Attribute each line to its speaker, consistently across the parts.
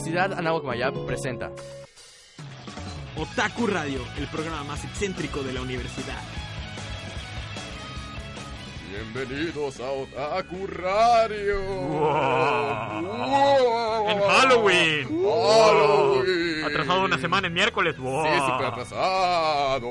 Speaker 1: Universidad Anáhuac Mayab presenta
Speaker 2: Otaku Radio, el programa más excéntrico de la universidad.
Speaker 3: Bienvenidos a Otaku Radio.
Speaker 4: En Halloween.
Speaker 3: Halloween.
Speaker 4: Atrasado una semana en miércoles. Wow.
Speaker 3: Sí, súper atrasado.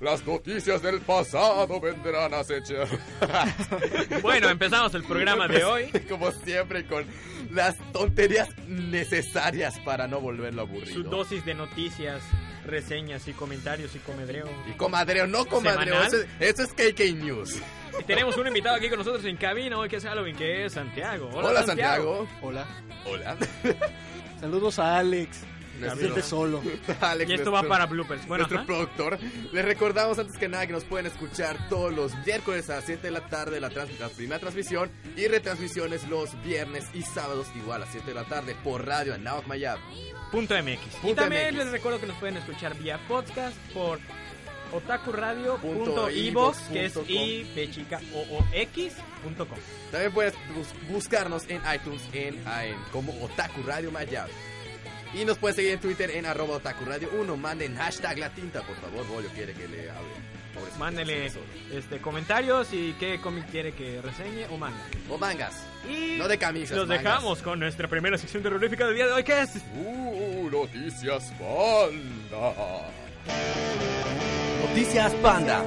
Speaker 3: Las noticias del pasado vendrán a acechar.
Speaker 2: Bueno, empezamos el programa de hoy.
Speaker 1: Como siempre con las tonterías necesarias para no volverlo aburrido.
Speaker 2: Su dosis de noticias, reseñas y comentarios y comedreo.
Speaker 1: Y comadreo, no comadreo, eso, es KK News.
Speaker 2: Y tenemos un invitado aquí con nosotros en cabina hoy que es Halloween, que es Santiago.
Speaker 1: Hola, Santiago.
Speaker 5: Hola.
Speaker 1: Hola.
Speaker 5: Saludos a Alex. Siente solo.
Speaker 1: Alex,
Speaker 2: Y esto va
Speaker 1: nuestro-
Speaker 2: para bloopers. Bueno,
Speaker 1: nuestro
Speaker 2: ajá.
Speaker 1: productor. Les recordamos antes que nada que nos pueden escuchar todos los miércoles a las 7 de la tarde la, trans- la primera transmisión y retransmisiones los viernes y sábados igual a las 7 de la tarde por radio en Nahuac Mayab.
Speaker 2: Punto MX. y
Speaker 1: Punto
Speaker 2: también
Speaker 1: MX.
Speaker 2: les recuerdo que nos pueden escuchar vía podcast por
Speaker 1: Punto
Speaker 2: otakuradio.ivox, que es i chica o o x punto com.
Speaker 1: También puedes bus- buscarnos en iTunes en, en como Otaku Radio Mayab. Y nos puedes seguir en Twitter en arroba Otaku Radio 1. Manden hashtag la tinta, por favor. Bolio quiere que le hable. Pobrecito,
Speaker 2: Mándele este, comentarios y qué cómic quiere que reseñe o manda.
Speaker 1: O mangas.
Speaker 2: Y
Speaker 1: No de camisas.
Speaker 2: los
Speaker 1: mangas.
Speaker 2: dejamos con nuestra primera sección terrorífica del día de hoy, que es...
Speaker 3: Uh, noticias panda.
Speaker 1: Noticias Panda.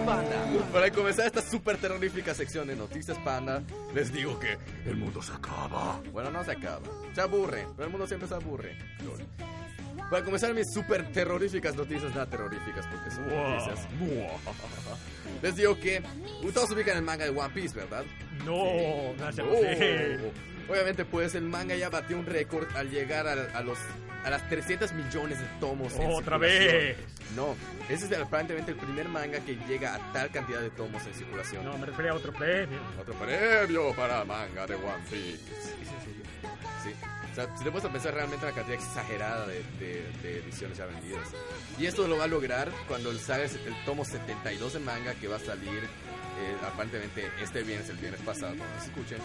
Speaker 1: Para comenzar esta súper terrorífica sección de Noticias Panda, les digo que el mundo se acaba. Bueno, no se acaba. Se aburre, pero el mundo siempre se aburre. Lol. Para comenzar mis súper terroríficas noticias, nada terroríficas porque son noticias. Les digo que todos ubican el manga de One Piece, ¿verdad?
Speaker 2: No, no se
Speaker 1: Oh. Obviamente, pues el manga ya batió un récord al llegar a, a los a las 300 millones de tomos.
Speaker 2: Otra vez.
Speaker 1: No, ese es aparentemente el primer manga que llega a tal cantidad de tomos en circulación.
Speaker 2: No, me refería a otro premio.
Speaker 3: Otro premio para manga de One Piece.
Speaker 1: Sí. O sea, si te puedes pensar realmente una cantidad exagerada de, de- de ediciones ya vendidas. Y esto lo va a lograr cuando el salga el tomo 72 de manga que va a salir eh, aparentemente este viernes, el viernes pasado, cuando se escuchen,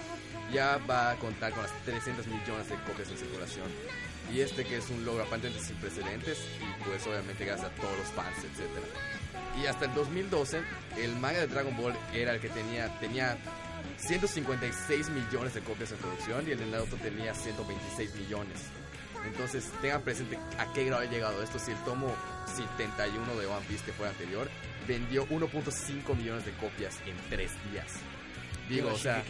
Speaker 1: ya va a contar con las 300 millones de copias en circulación. Y este que es un logro aparentemente sin precedentes y pues obviamente gracias a todos los fans, etcétera. Y hasta el 2012 el manga de Dragon Ball era el que tenía tenía 156 millones de copias en producción y el de Naruto tenía 126 millones. Entonces tengan presente a qué grado ha llegado esto. Si el tomo 71 de One Piece que fue anterior vendió 1.5 millones de copias en 3 días. Digo, o sea.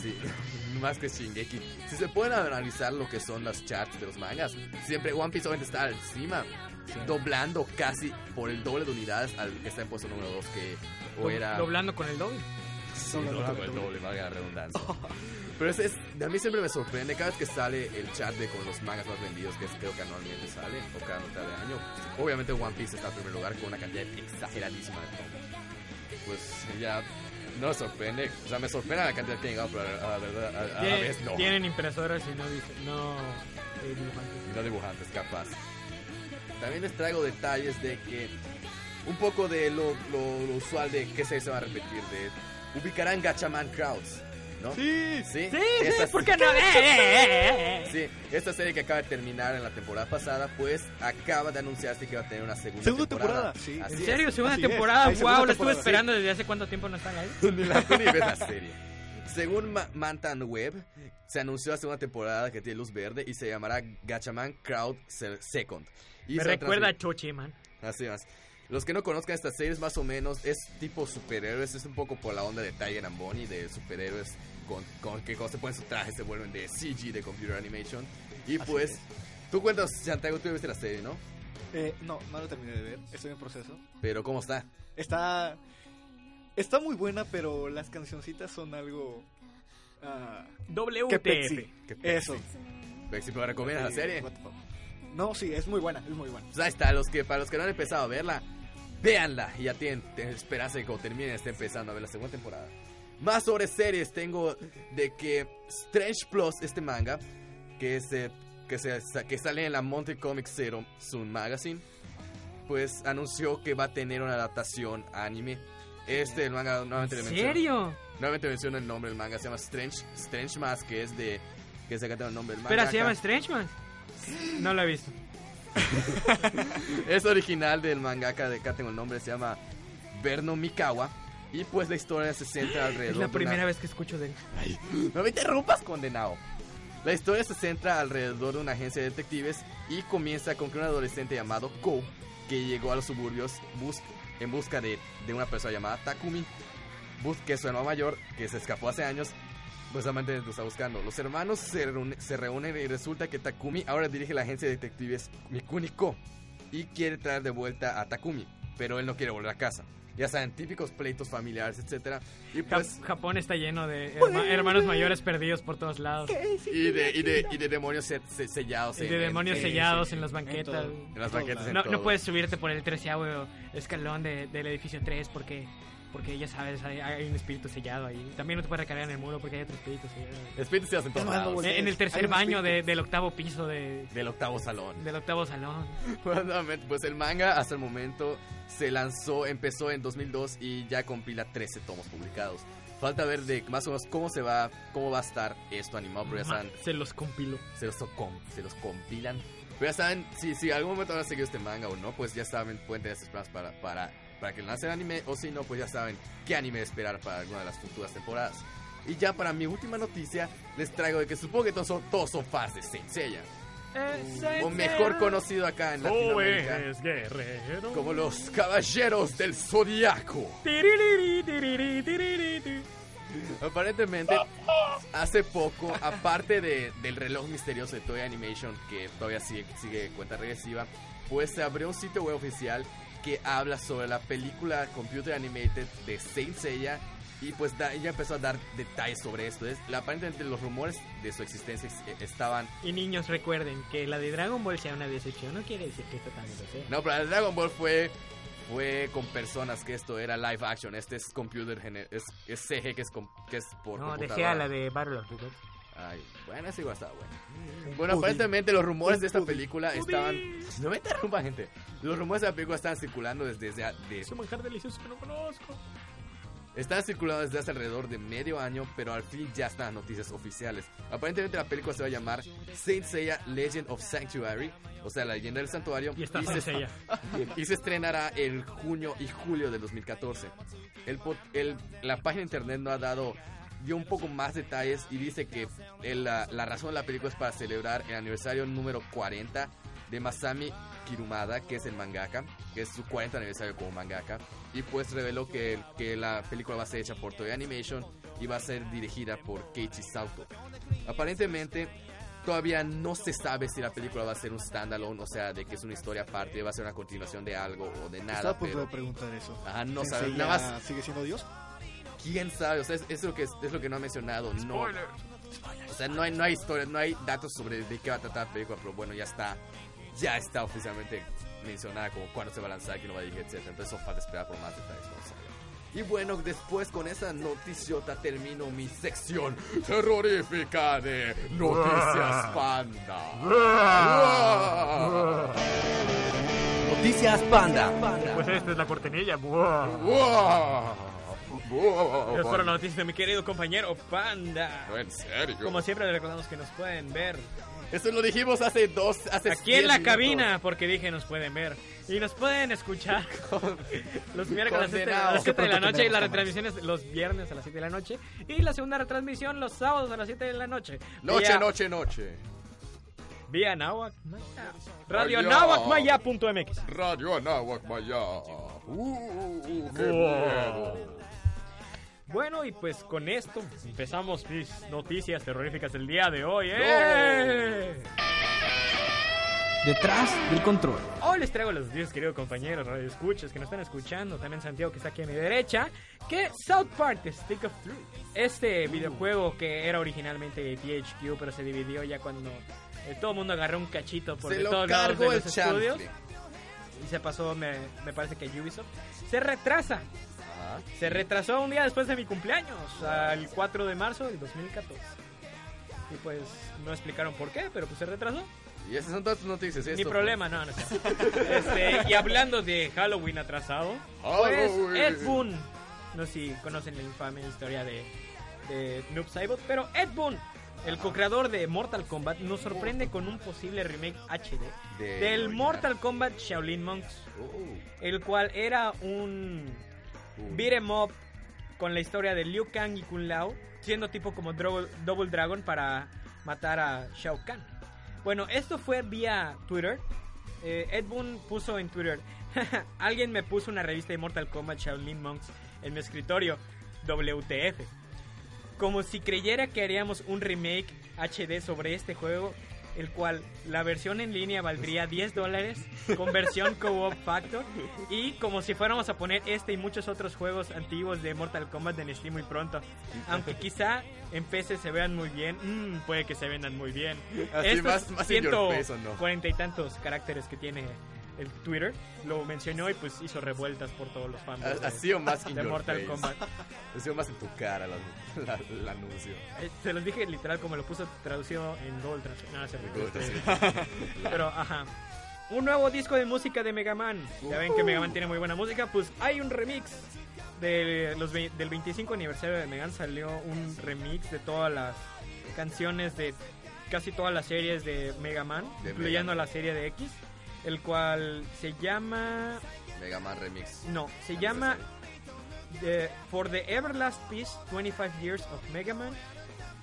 Speaker 1: Sí, más que Shingeki. Si se pueden analizar lo que son las charts de los mangas, siempre One Piece obviamente está encima, doblando casi por el doble de unidades al que está en puesto número 2, que o era...
Speaker 2: Doblando con el doble.
Speaker 1: Sí,
Speaker 5: Doblando
Speaker 1: doblando
Speaker 5: con
Speaker 1: el doble, valga la redundancia. Pero es, es- a mí siempre me sorprende cada vez que sale el chart de con los mangas más vendidos, que es, creo que anualmente sale, o cada mitad de año. Obviamente One Piece está en primer lugar con una cantidad exageradísima de tomos. Pues ya no sorprende, o sea, me sorprende la cantidad que ha llegado, pero a la verdad, a, a la vez no.
Speaker 2: tienen impresoras y no no, eh, dibujantes.
Speaker 1: Y no dibujantes, capaz. También les traigo detalles de que un poco de lo, lo- lo usual de que se, se va a repetir, de ubicarán Gachaman Crowds, ¿no?
Speaker 2: Sí,
Speaker 1: Sí,
Speaker 2: sí,
Speaker 1: Esta-
Speaker 2: sí, ¿por qué no? Eh, eh, eh.
Speaker 1: Sí, esta serie que acaba de terminar en la temporada pasada, pues acaba de anunciarse que va a tener una segunda,
Speaker 5: Segunda temporada, sí.
Speaker 1: Así
Speaker 2: ¿En
Speaker 1: es.
Speaker 2: serio? ¿Segunda
Speaker 5: Así es,
Speaker 2: temporada?
Speaker 5: segunda
Speaker 2: wow, la estuve
Speaker 5: temporada.
Speaker 2: esperando desde hace cuánto tiempo no están ahí.
Speaker 1: ni la ni ves la serie. Según Ma- Mantan Web, se anunció la segunda temporada que tiene luz verde y se llamará Gachaman Crowd Se- Second. Y
Speaker 2: Me recuerda a Chochi, man.
Speaker 1: Así es. Los que no conozcan estas series, más o menos, es tipo superhéroes, es un poco por la onda de Tiger and Bonnie, de superhéroes con, con que cuando se ponen su traje se vuelven de CG, de Computer Animation. Y
Speaker 5: Así
Speaker 1: pues,
Speaker 5: es.
Speaker 1: tú cuentas, Santiago, tú viste la serie, ¿no?
Speaker 5: Eh, no, no lo terminé de ver. Estoy en proceso.
Speaker 1: Pero, ¿cómo está?
Speaker 5: Está. Está muy buena, pero las cancioncitas son algo. ah, que
Speaker 2: WTF.
Speaker 5: pexi.
Speaker 1: Qué pexi.
Speaker 5: Eso.
Speaker 1: Pexi, ¿pero recomiendas la serie?
Speaker 5: No, sí, es muy buena, es muy buena.
Speaker 1: Pues ahí está, los que, para los que no han empezado a verla, véanla y ya tienen esperanza de que cuando terminen esté empezando a ver la segunda temporada. Más sobre series, tengo de que Strange Plus, este manga, que, se, que, se, que sale en la Monte Comics Zero Soon Magazine, pues anunció que va a tener una adaptación a anime. Este, el manga, nuevamente
Speaker 2: ¿En
Speaker 1: menciono.
Speaker 2: serio?
Speaker 1: Nuevamente menciono el nombre del manga, se llama Strange, Strange Mask, que es de... Que se el nombre del manga.
Speaker 2: Espera, ¿se llama Strange Man? No lo he visto.
Speaker 1: Es original del mangaka de acá tengo el nombre, se llama Berno Mikawa. Y pues la historia se centra alrededor
Speaker 2: Es la
Speaker 1: de una-
Speaker 2: primera vez que escucho de él.
Speaker 1: No me interrumpas, condenado. La historia se centra alrededor de una agencia de detectives y comienza con que un adolescente llamado Ko, que llegó a los suburbios bus- en busca de, de una persona llamada Takumi, bus- que es su hermano mayor, que se escapó hace años, pues solamente lo está buscando. Los hermanos se, reúne- se reúnen y resulta que Takumi ahora dirige la agencia de detectives Mikuni Ko y quiere traer de vuelta a Takumi, pero él no quiere volver a casa. Ya saben, típicos pleitos familiares, etcétera. Y
Speaker 2: Ja-
Speaker 1: pues
Speaker 2: Japón está lleno de herma- hermanos mayores perdidos por todos lados.
Speaker 1: y de, y de, y de demonios se- se- sellados
Speaker 2: Y
Speaker 1: en-
Speaker 2: de
Speaker 1: en-
Speaker 2: demonios
Speaker 1: en-
Speaker 2: sellados
Speaker 5: sí,
Speaker 2: en las
Speaker 5: en
Speaker 2: banquetas.
Speaker 5: todo.
Speaker 1: en las banquetas en
Speaker 2: No,
Speaker 1: todo.
Speaker 2: no puedes subirte por el treceavo escalón de- del edificio 3 porque, porque ya sabes, hay, hay un espíritu sellado ahí. También no te puedes recargar en el muro porque hay otro espíritu sellado.
Speaker 1: espíritus se hacen todos lados.
Speaker 2: En, en el tercer baño de- del octavo piso de,
Speaker 1: del octavo salón
Speaker 2: del octavo salón.
Speaker 1: Nuevamente, pues el manga hasta el momento se lanzó empezó en 2002 y ya compila 13 tomos publicados falta ver de más o menos cómo se va cómo va a estar esto animado pero ya saben
Speaker 2: Se los compilo.
Speaker 1: se los, com- se los compilan pero ya saben si, si algún momento van a seguir este manga o no pues ya saben pueden tener sus planes para, para, para que lancen anime o si no pues ya saben qué anime esperar para alguna de las futuras temporadas y ya para mi última noticia les traigo de que supongo que todos son, todos son fans de Saint Seiya o mejor conocido acá en Latinoamérica
Speaker 2: guerrero.
Speaker 1: como los Caballeros del Zodiaco. Aparentemente, hace poco, aparte de, del reloj misterioso de Toy Animation, que todavía sigue, sigue cuenta regresiva, pues se abrió un sitio web oficial que habla sobre la película Computer Animated de Saint Seiya y pues da- ella empezó a dar detalles sobre esto. Es, la- aparentemente los rumores de su existencia ex- estaban...
Speaker 2: Y niños recuerden que la de Dragon Ball sea una decepción, no quiere decir que esta también lo sea.
Speaker 1: No, pero el Dragon Ball fue... Fue con personas que esto era live action. Este es computer es, es CG que es, com- que es por
Speaker 2: No, dejé a la de Battle of.
Speaker 1: Ay, bueno, esa igual estaba buena. Bueno, aparentemente los rumores de esta película estaban... No me interrumpa, gente. Los rumores de la película estaban circulando desde... desde de-
Speaker 2: Es un manjar delicioso que no conozco.
Speaker 1: Están circulando desde hace alrededor de medio año, pero al fin ya están las noticias oficiales. Aparentemente la película se va a llamar Saint Seiya Legend of Sanctuary, o sea, la leyenda del santuario.
Speaker 2: Y está
Speaker 1: se,
Speaker 2: Seiya.
Speaker 1: y se estrenará el junio y julio del 2014. El, el- la página de internet no ha dado dio un poco más detalles y dice que el- la, la razón de la película es para celebrar el aniversario número 40 de Masami Kirumada, que es el mangaka, que es su 40 aniversario como mangaka, y pues reveló que, que la película va a ser hecha por Toei Animation y va a ser dirigida por Keiichi Sato. Aparentemente todavía no se sabe si la película va a ser un standalone, o sea, de que es una historia aparte, va a ser una continuación de algo o de nada,
Speaker 5: Estaba a punto
Speaker 1: pero
Speaker 5: de preguntar eso.
Speaker 1: Ajá, no
Speaker 5: ¿Sensei
Speaker 1: sabe,
Speaker 5: ya
Speaker 1: nada más
Speaker 5: ¿Sigue siendo Dios?
Speaker 1: quién sabe, o sea, es, es lo que es, es lo que no ha mencionado, no. O sea, no hay, no hay historia, no hay datos sobre de qué va a tratar la película, pero bueno, ya está, ya está oficialmente mencionada como cuándo se va a lanzar, quién lo va a dirigir, etc. Entonces solo falta esperar por más detalles. Y bueno, después con esa noticiota termino mi sección terrorífica de Noticias Panda. Noticias Panda.
Speaker 4: Pues esta es la cortinilla. Buah.
Speaker 3: ¡Wow! ¡Wow!
Speaker 2: Es para la noticia de mi querido compañero Panda.
Speaker 3: No, en serio.
Speaker 2: Como siempre, les recordamos que nos pueden ver
Speaker 1: Eso lo dijimos hace dos, hace
Speaker 2: aquí en
Speaker 1: 10
Speaker 2: la
Speaker 1: minutos.
Speaker 2: cabina, porque dije nos pueden ver. Y nos pueden escuchar los miércoles a las 7 de la- a
Speaker 1: Condenados.
Speaker 2: las 7 de la
Speaker 5: Pronto
Speaker 2: noche y la retransmisión es los viernes a las 7 de la noche. Y la segunda retransmisión los sábados a las 7 de la noche.
Speaker 1: Noche,
Speaker 2: Vía-
Speaker 1: noche, noche.
Speaker 2: Vía Nahuac Maya. Radio
Speaker 3: Allá.
Speaker 2: Nahuacmaya.mx.
Speaker 3: Radio Anáhuac Maya. ¡Uh! ¡Qué miedo!
Speaker 2: Bueno, y pues con esto empezamos mis noticias terroríficas del día de hoy. ¡Eh!
Speaker 6: Detrás del control.
Speaker 2: Hoy les traigo los noticias, queridos compañeros, radio escuchas que nos están escuchando, también Santiago que está aquí a mi derecha, que South Park, The Stick of Truth, este videojuego que era originalmente de THQ, pero se dividió ya cuando eh, todo el mundo agarró un cachito por
Speaker 1: Se
Speaker 2: de
Speaker 1: lo
Speaker 2: todos lados de los estudios y se pasó, me, me parece que Ubisoft, se retrasa,
Speaker 1: Ajá.
Speaker 2: se retrasó un día después de mi cumpleaños, al 4 de marzo del 2014. Y pues no explicaron por qué, pero pues se retrasó.
Speaker 1: Y esas son todas tus noticias.
Speaker 2: Ni
Speaker 1: esto,
Speaker 2: problema, no, no sé. Este, y hablando de Halloween atrasado, pues. Ed Boon, no sé si conocen la infame historia de, de Noob Saibot, pero Ed Boon el co-creador de Mortal Kombat, nos sorprende con un posible remake HD
Speaker 1: De-
Speaker 2: del. Mortal Kombat Shaolin Monks,
Speaker 1: Uh,
Speaker 2: el cual era un
Speaker 1: uh.
Speaker 2: beat 'em up con la historia de Liu Kang y Kun Lao, siendo tipo como Double Dragon para matar a Shao Kahn. Bueno, esto fue vía Twitter. Eh, Ed Boon puso en Twitter, alguien me puso una revista de Mortal Kombat Shaolin Monks en mi escritorio, WTF. Como si creyera que haríamos un remake HD sobre este juego, el cual la versión en línea valdría 10 dólares con versión co-op factor y como si fuéramos a poner este y muchos otros juegos antiguos de Mortal Kombat en Steam muy pronto. Aunque quizá en PC se vean muy bien, mm, puede que se vendan muy bien.
Speaker 1: Así,
Speaker 2: Estos
Speaker 1: más- más in your face, ¿o no?
Speaker 2: cuarenta y tantos caracteres que tiene el Twitter lo mencionó y pues hizo revueltas por todos los fans
Speaker 1: Ha, ha sido más
Speaker 2: de Mortal
Speaker 1: face.
Speaker 2: Kombat.
Speaker 1: Ha sido más en tu cara el anuncio.
Speaker 2: Eh, Se los dije literal como lo puso traducido en Google Translate. Cierto.
Speaker 1: Google
Speaker 2: Este, Pero, ajá. Un nuevo disco de música de Mega Man. Ya ven que Mega Man tiene muy buena música. Pues hay un remix de los del 25 aniversario de Mega Man. Salió un remix de todas las canciones de casi todas las series de Mega Man,
Speaker 1: De
Speaker 2: incluyendo
Speaker 1: Mega
Speaker 2: la serie de X. El cual se llama.
Speaker 1: Mega Man Remix.
Speaker 2: No, se llama The- For the Everlast Peace 25 Years of Mega Man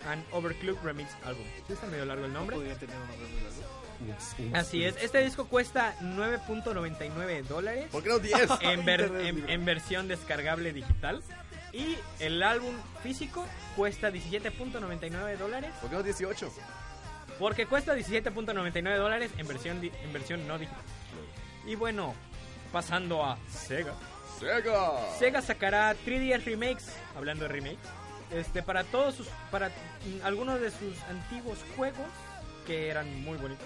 Speaker 2: and Overclock Remix Album. Sí, está medio largo el nombre.
Speaker 5: Podría tener un nombre muy largo.
Speaker 2: Así es, este disco cuesta 9.99 dólares
Speaker 1: ¿Por qué no 10?
Speaker 2: en, ver-
Speaker 5: Internet
Speaker 2: en-
Speaker 5: libre.
Speaker 2: en versión descargable digital. Y el álbum físico cuesta 17.99 dólares.
Speaker 1: ¿Por qué no 18?
Speaker 2: Porque cuesta 17.99 dólares en versión, en versión no digital. Y bueno, pasando a Sega.
Speaker 3: Sega.
Speaker 2: Sega sacará 3DS remakes, hablando de remakes, este para todos sus para algunos de sus antiguos juegos que eran muy bonitos.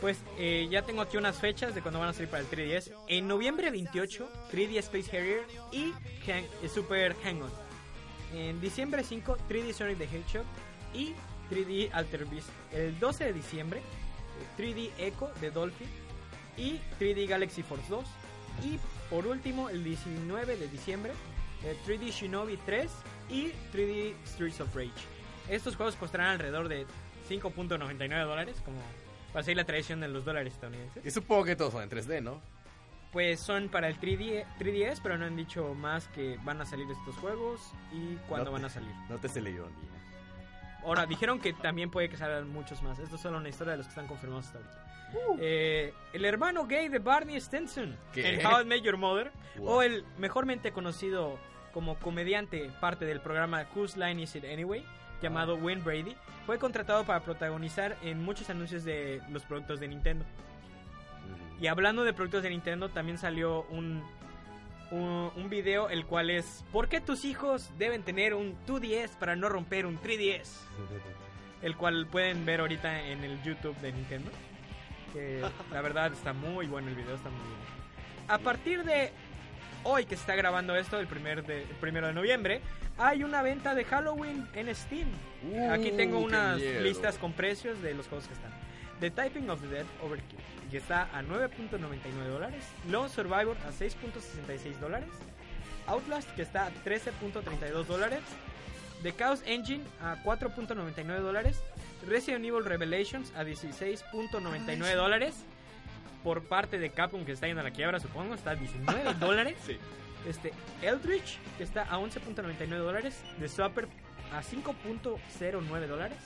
Speaker 2: Pues eh, ya tengo aquí unas fechas de cuando van a salir para el 3DS. En noviembre 28, 3D Space Harrier y Hang- eh, Super Hang-On. En diciembre 5, 3D Sonic the Hedgehog y 3D Alter Beast. El 12 de diciembre, eh, 3D Echo de Dolphin y 3D Galaxy Force 2. Y por último, el 19 de diciembre, eh, 3D Shinobi 3 y 3D Streets of Rage. Estos juegos costarán alrededor de 5.99 dólares, como para seguir la tradición de los dólares estadounidenses.
Speaker 1: Y supongo que todos son en 3D, ¿no?
Speaker 2: Pues son para el 3D, 3DS, pero no han dicho más que van a salir estos juegos y cuándo
Speaker 1: No
Speaker 2: van a salir.
Speaker 1: No te se leyó ni.
Speaker 2: Ahora, dijeron que también puede que salgan muchos más. Esto es solo una historia de los que están confirmados hasta ahorita. Eh, el hermano gay de Barney Stinson
Speaker 1: ¿Qué?
Speaker 2: en How I Met Your Mother,
Speaker 1: Wow.
Speaker 2: o el mejormente conocido como comediante, parte del programa Whose Line Is It Anyway, llamado
Speaker 1: Ah.
Speaker 2: Wayne Brady, fue contratado para protagonizar en muchos anuncios de los productos de Nintendo.
Speaker 1: Ujú.
Speaker 2: Y hablando de productos de Nintendo, también salió un, un, un video el cual es ¿Por qué tus hijos deben tener un 2DS para no romper un 3DS? El cual pueden ver ahorita en el YouTube de Nintendo. Que la verdad está muy bueno el video, está muy bien. A partir de hoy que se está grabando esto, el, primer de, el primero de noviembre, hay una venta de Halloween en Steam. Aquí tengo
Speaker 1: Uh,
Speaker 2: unas
Speaker 1: miedo.
Speaker 2: listas con precios de los juegos que están. The Typing of the Dead Overkill, que está a 9.99 dólares. Lone Survivor a 6.66 dólares. Outlast, que está a 13.32 dólares. The Chaos Engine a 4.99 dólares. Resident Evil Revelations a 16.99 dólares. Por parte de Capcom, que está yendo a la quiebra, supongo, está a 19 dólares.
Speaker 5: Sí.
Speaker 2: Este, Eldritch, que está a 11.99 dólares. The Swapper a 5.09 dólares.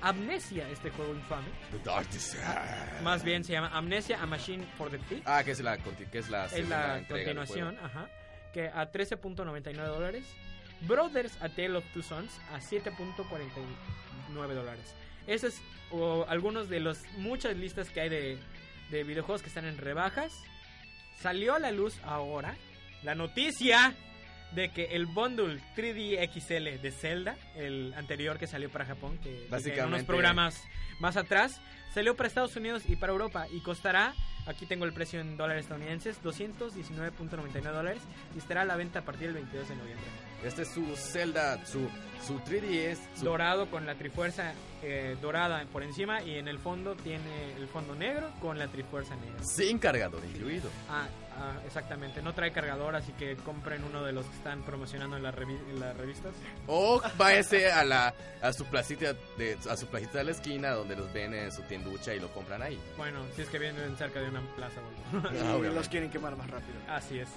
Speaker 2: Amnesia, este juego infame.
Speaker 1: The Dark Descent.
Speaker 2: Más bien se llama Amnesia, A Machine for the Thief.
Speaker 1: Ah, que es la, que es la,
Speaker 2: es continuación, ajá. Que a 13.99 dólares. Brothers, A Tale of Two Sons, a 7.49 dólares. Esos es o, algunos de los muchas listas que hay de, de videojuegos que están en rebajas. Salió a la luz ahora la noticia de que el bundle 3D XL de Zelda, el anterior que salió para Japón, que en unos
Speaker 1: Básicamente-
Speaker 2: programas más atrás, salió para Estados Unidos y para Europa y costará, aquí tengo el precio en dólares estadounidenses, 219.99 dólares y estará a la venta a partir del 22 de noviembre.
Speaker 1: Este es su Zelda, su, su 3DS. Su,
Speaker 2: Dorado con la trifuerza eh, dorada por encima y en el fondo tiene el fondo negro con la trifuerza negra.
Speaker 1: Sin cargador incluido.
Speaker 2: Ah, ah, exactamente. No trae cargador, así que compren uno de los que están promocionando en, la revi- en las revistas.
Speaker 1: O váyase a la a su placita de a su placita de la esquina donde los ven en su tienducha y lo compran ahí.
Speaker 2: Bueno, si es que vienen cerca de una plaza. o algo.
Speaker 1: Ah, obviamente.
Speaker 5: los quieren quemar más rápido.
Speaker 2: Así es.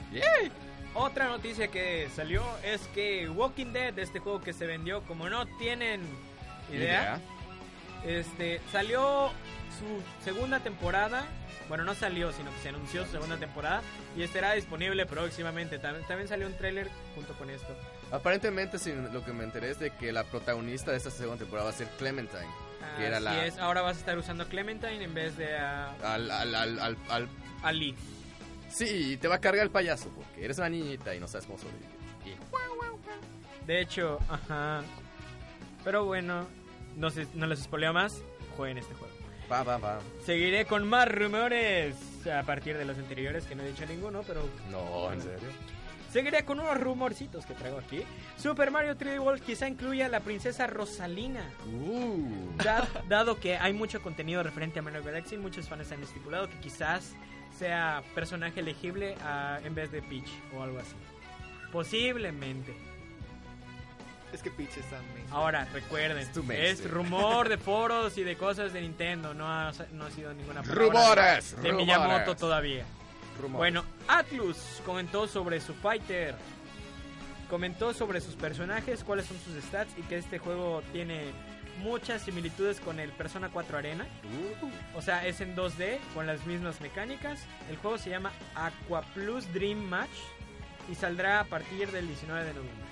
Speaker 2: Otra noticia que salió es que Walking Dead, este juego que se vendió, como no tienen idea, este salió su segunda temporada. Bueno, no salió, sino que se anunció su segunda temporada y estará disponible próximamente. También, también salió un tráiler junto con esto.
Speaker 1: Aparentemente, sin lo que me enteré es de que la protagonista de esta segunda temporada va a ser Clementine. Que era
Speaker 2: Así
Speaker 1: la-
Speaker 2: es, ahora vas a estar usando Clementine en vez de a,
Speaker 1: Al, al, al, al, al-
Speaker 2: a Lee.
Speaker 1: Sí, te va a cargar el payaso porque eres una niñita y no sabes cómo sobrevivir. Y-
Speaker 2: De hecho, ajá. Pero bueno, no, se, no les spoileo más. Jueguen este juego.
Speaker 1: Va, va, va.
Speaker 2: Seguiré con más rumores a partir de los anteriores, que no he dicho ninguno, pero
Speaker 1: No, en serio.
Speaker 2: seguiré con unos rumorcitos que traigo aquí. Super Mario 3D World quizá incluya a la princesa Rosalina.
Speaker 1: Uh.
Speaker 2: Da- dado que hay mucho contenido referente a Mario Galaxy, muchos fans han estipulado que quizás sea personaje elegible a- en vez de Peach o algo así. Posiblemente.
Speaker 5: Es que Peach está amazing.
Speaker 2: Ahora, recuerden,
Speaker 1: Es tu
Speaker 2: es
Speaker 1: mainstream.
Speaker 2: rumor de foros y de cosas de Nintendo, no ha, no ha sido ninguna palabra
Speaker 3: Rumores,
Speaker 2: de
Speaker 3: rumores.
Speaker 2: Miyamoto todavía.
Speaker 1: Rumores.
Speaker 2: Bueno, Atlus comentó sobre su fighter, comentó sobre sus personajes, cuáles son sus stats y que este juego tiene muchas similitudes con el Persona 4 Arena.
Speaker 1: Uh.
Speaker 2: O sea, es en 2D con las mismas mecánicas. El juego se llama Aqua Plus Dream Match y saldrá a partir del 19 de noviembre.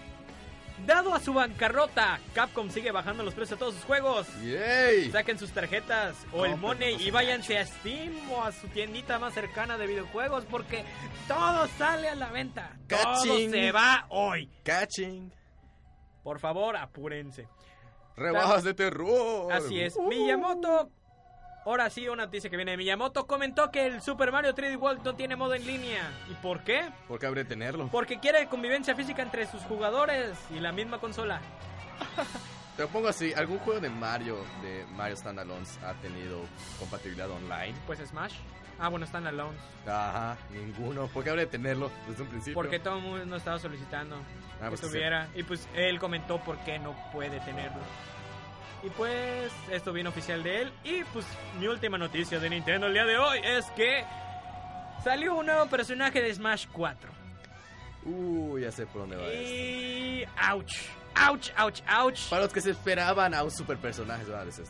Speaker 2: Dado a su bancarrota, Capcom sigue bajando los precios de todos sus juegos.
Speaker 1: ¡Yay!
Speaker 2: Saquen sus tarjetas o el money y váyanse a Steam o a su tiendita más cercana de videojuegos porque todo sale a la venta. Todo se va hoy.
Speaker 1: Catching.
Speaker 2: Por favor, apúrense.
Speaker 3: Rebajas de terror.
Speaker 2: Así es.
Speaker 3: Uh.
Speaker 2: Miyamoto. Ahora sí, una noticia que viene de Miyamoto. Comentó que el Super Mario 3D World no tiene modo en línea. ¿Y por qué?
Speaker 1: ¿Por qué habría de tenerlo?
Speaker 2: Porque quiere convivencia física entre sus jugadores y la misma consola.
Speaker 1: Te lo pongo así, ¿algún juego de Mario, de Mario Standalones ha tenido compatibilidad online?
Speaker 2: Pues Smash. Ah, bueno, están alone.
Speaker 1: Ajá, ninguno. ¿Por qué habría de tenerlo desde un principio?
Speaker 2: Porque todo el mundo estaba solicitando
Speaker 1: Ah,
Speaker 2: que
Speaker 1: pues,
Speaker 2: tuviera. Y pues él comentó por qué no puede tenerlo. Y pues esto viene oficial de él. Y pues mi última noticia de Nintendo el día de hoy es que salió un nuevo personaje de Smash 4.
Speaker 1: Uy, ya sé por dónde va esto.
Speaker 2: Y... ¡Ouch! ¡Ouch, ouch!
Speaker 1: Para los que se esperaban a un super personaje,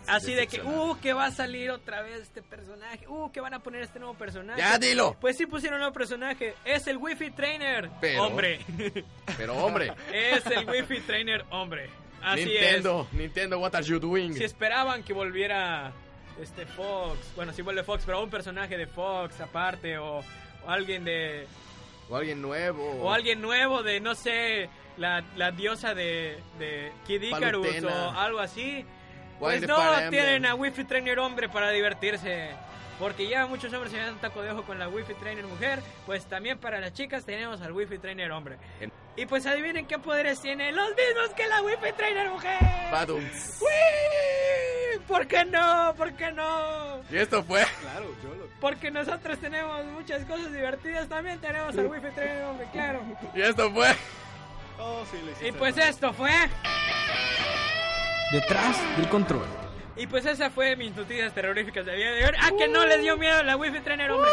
Speaker 2: Así de que, uh, que va a salir otra vez este personaje. Uh, que van a poner este nuevo personaje.
Speaker 1: ¡Ya, dilo!
Speaker 2: Pues sí pusieron un nuevo personaje. Es el Wi-Fi Trainer.
Speaker 1: Pero-
Speaker 2: Hombre.
Speaker 1: Pero hombre,
Speaker 2: es el Wi-Fi Trainer, hombre. Así
Speaker 1: Nintendo, Nintendo, what are you doing?
Speaker 2: es. Si esperaban que volviera este Fox, bueno, si vuelve Fox, pero un personaje de Fox aparte o, o alguien de
Speaker 1: O alguien nuevo.
Speaker 2: o alguien nuevo de no sé, la, la diosa de, de Kid Icarus
Speaker 1: Palutena.
Speaker 2: o algo así. Pues no, tienen a Wi-Fi Trainer hombre para divertirse. Porque ya muchos hombres se dan un taco de ojo con la Wi-Fi Trainer mujer, pues también para las chicas tenemos al Wi-Fi Trainer hombre.
Speaker 1: En-
Speaker 2: Y pues adivinen qué poderes tiene, los mismos que la Wi-Fi Trainer mujer.
Speaker 1: Badums.
Speaker 2: ¡Wii! ¿Por qué no? ¿Por qué no?
Speaker 1: Y esto fue.
Speaker 5: Claro, yo lo.
Speaker 2: Porque nosotros tenemos muchas cosas divertidas, también tenemos al Wi-Fi Trainer hombre, claro.
Speaker 1: Y esto fue.
Speaker 5: Oh, sí, lo.
Speaker 2: Y pues
Speaker 5: hermano.
Speaker 2: esto fue...
Speaker 6: Detrás del control.
Speaker 2: Y pues esa fue mis noticias terroríficas del día de hoy. ¡Ah, que no les dio miedo la Wi-Fi Trainer hombre!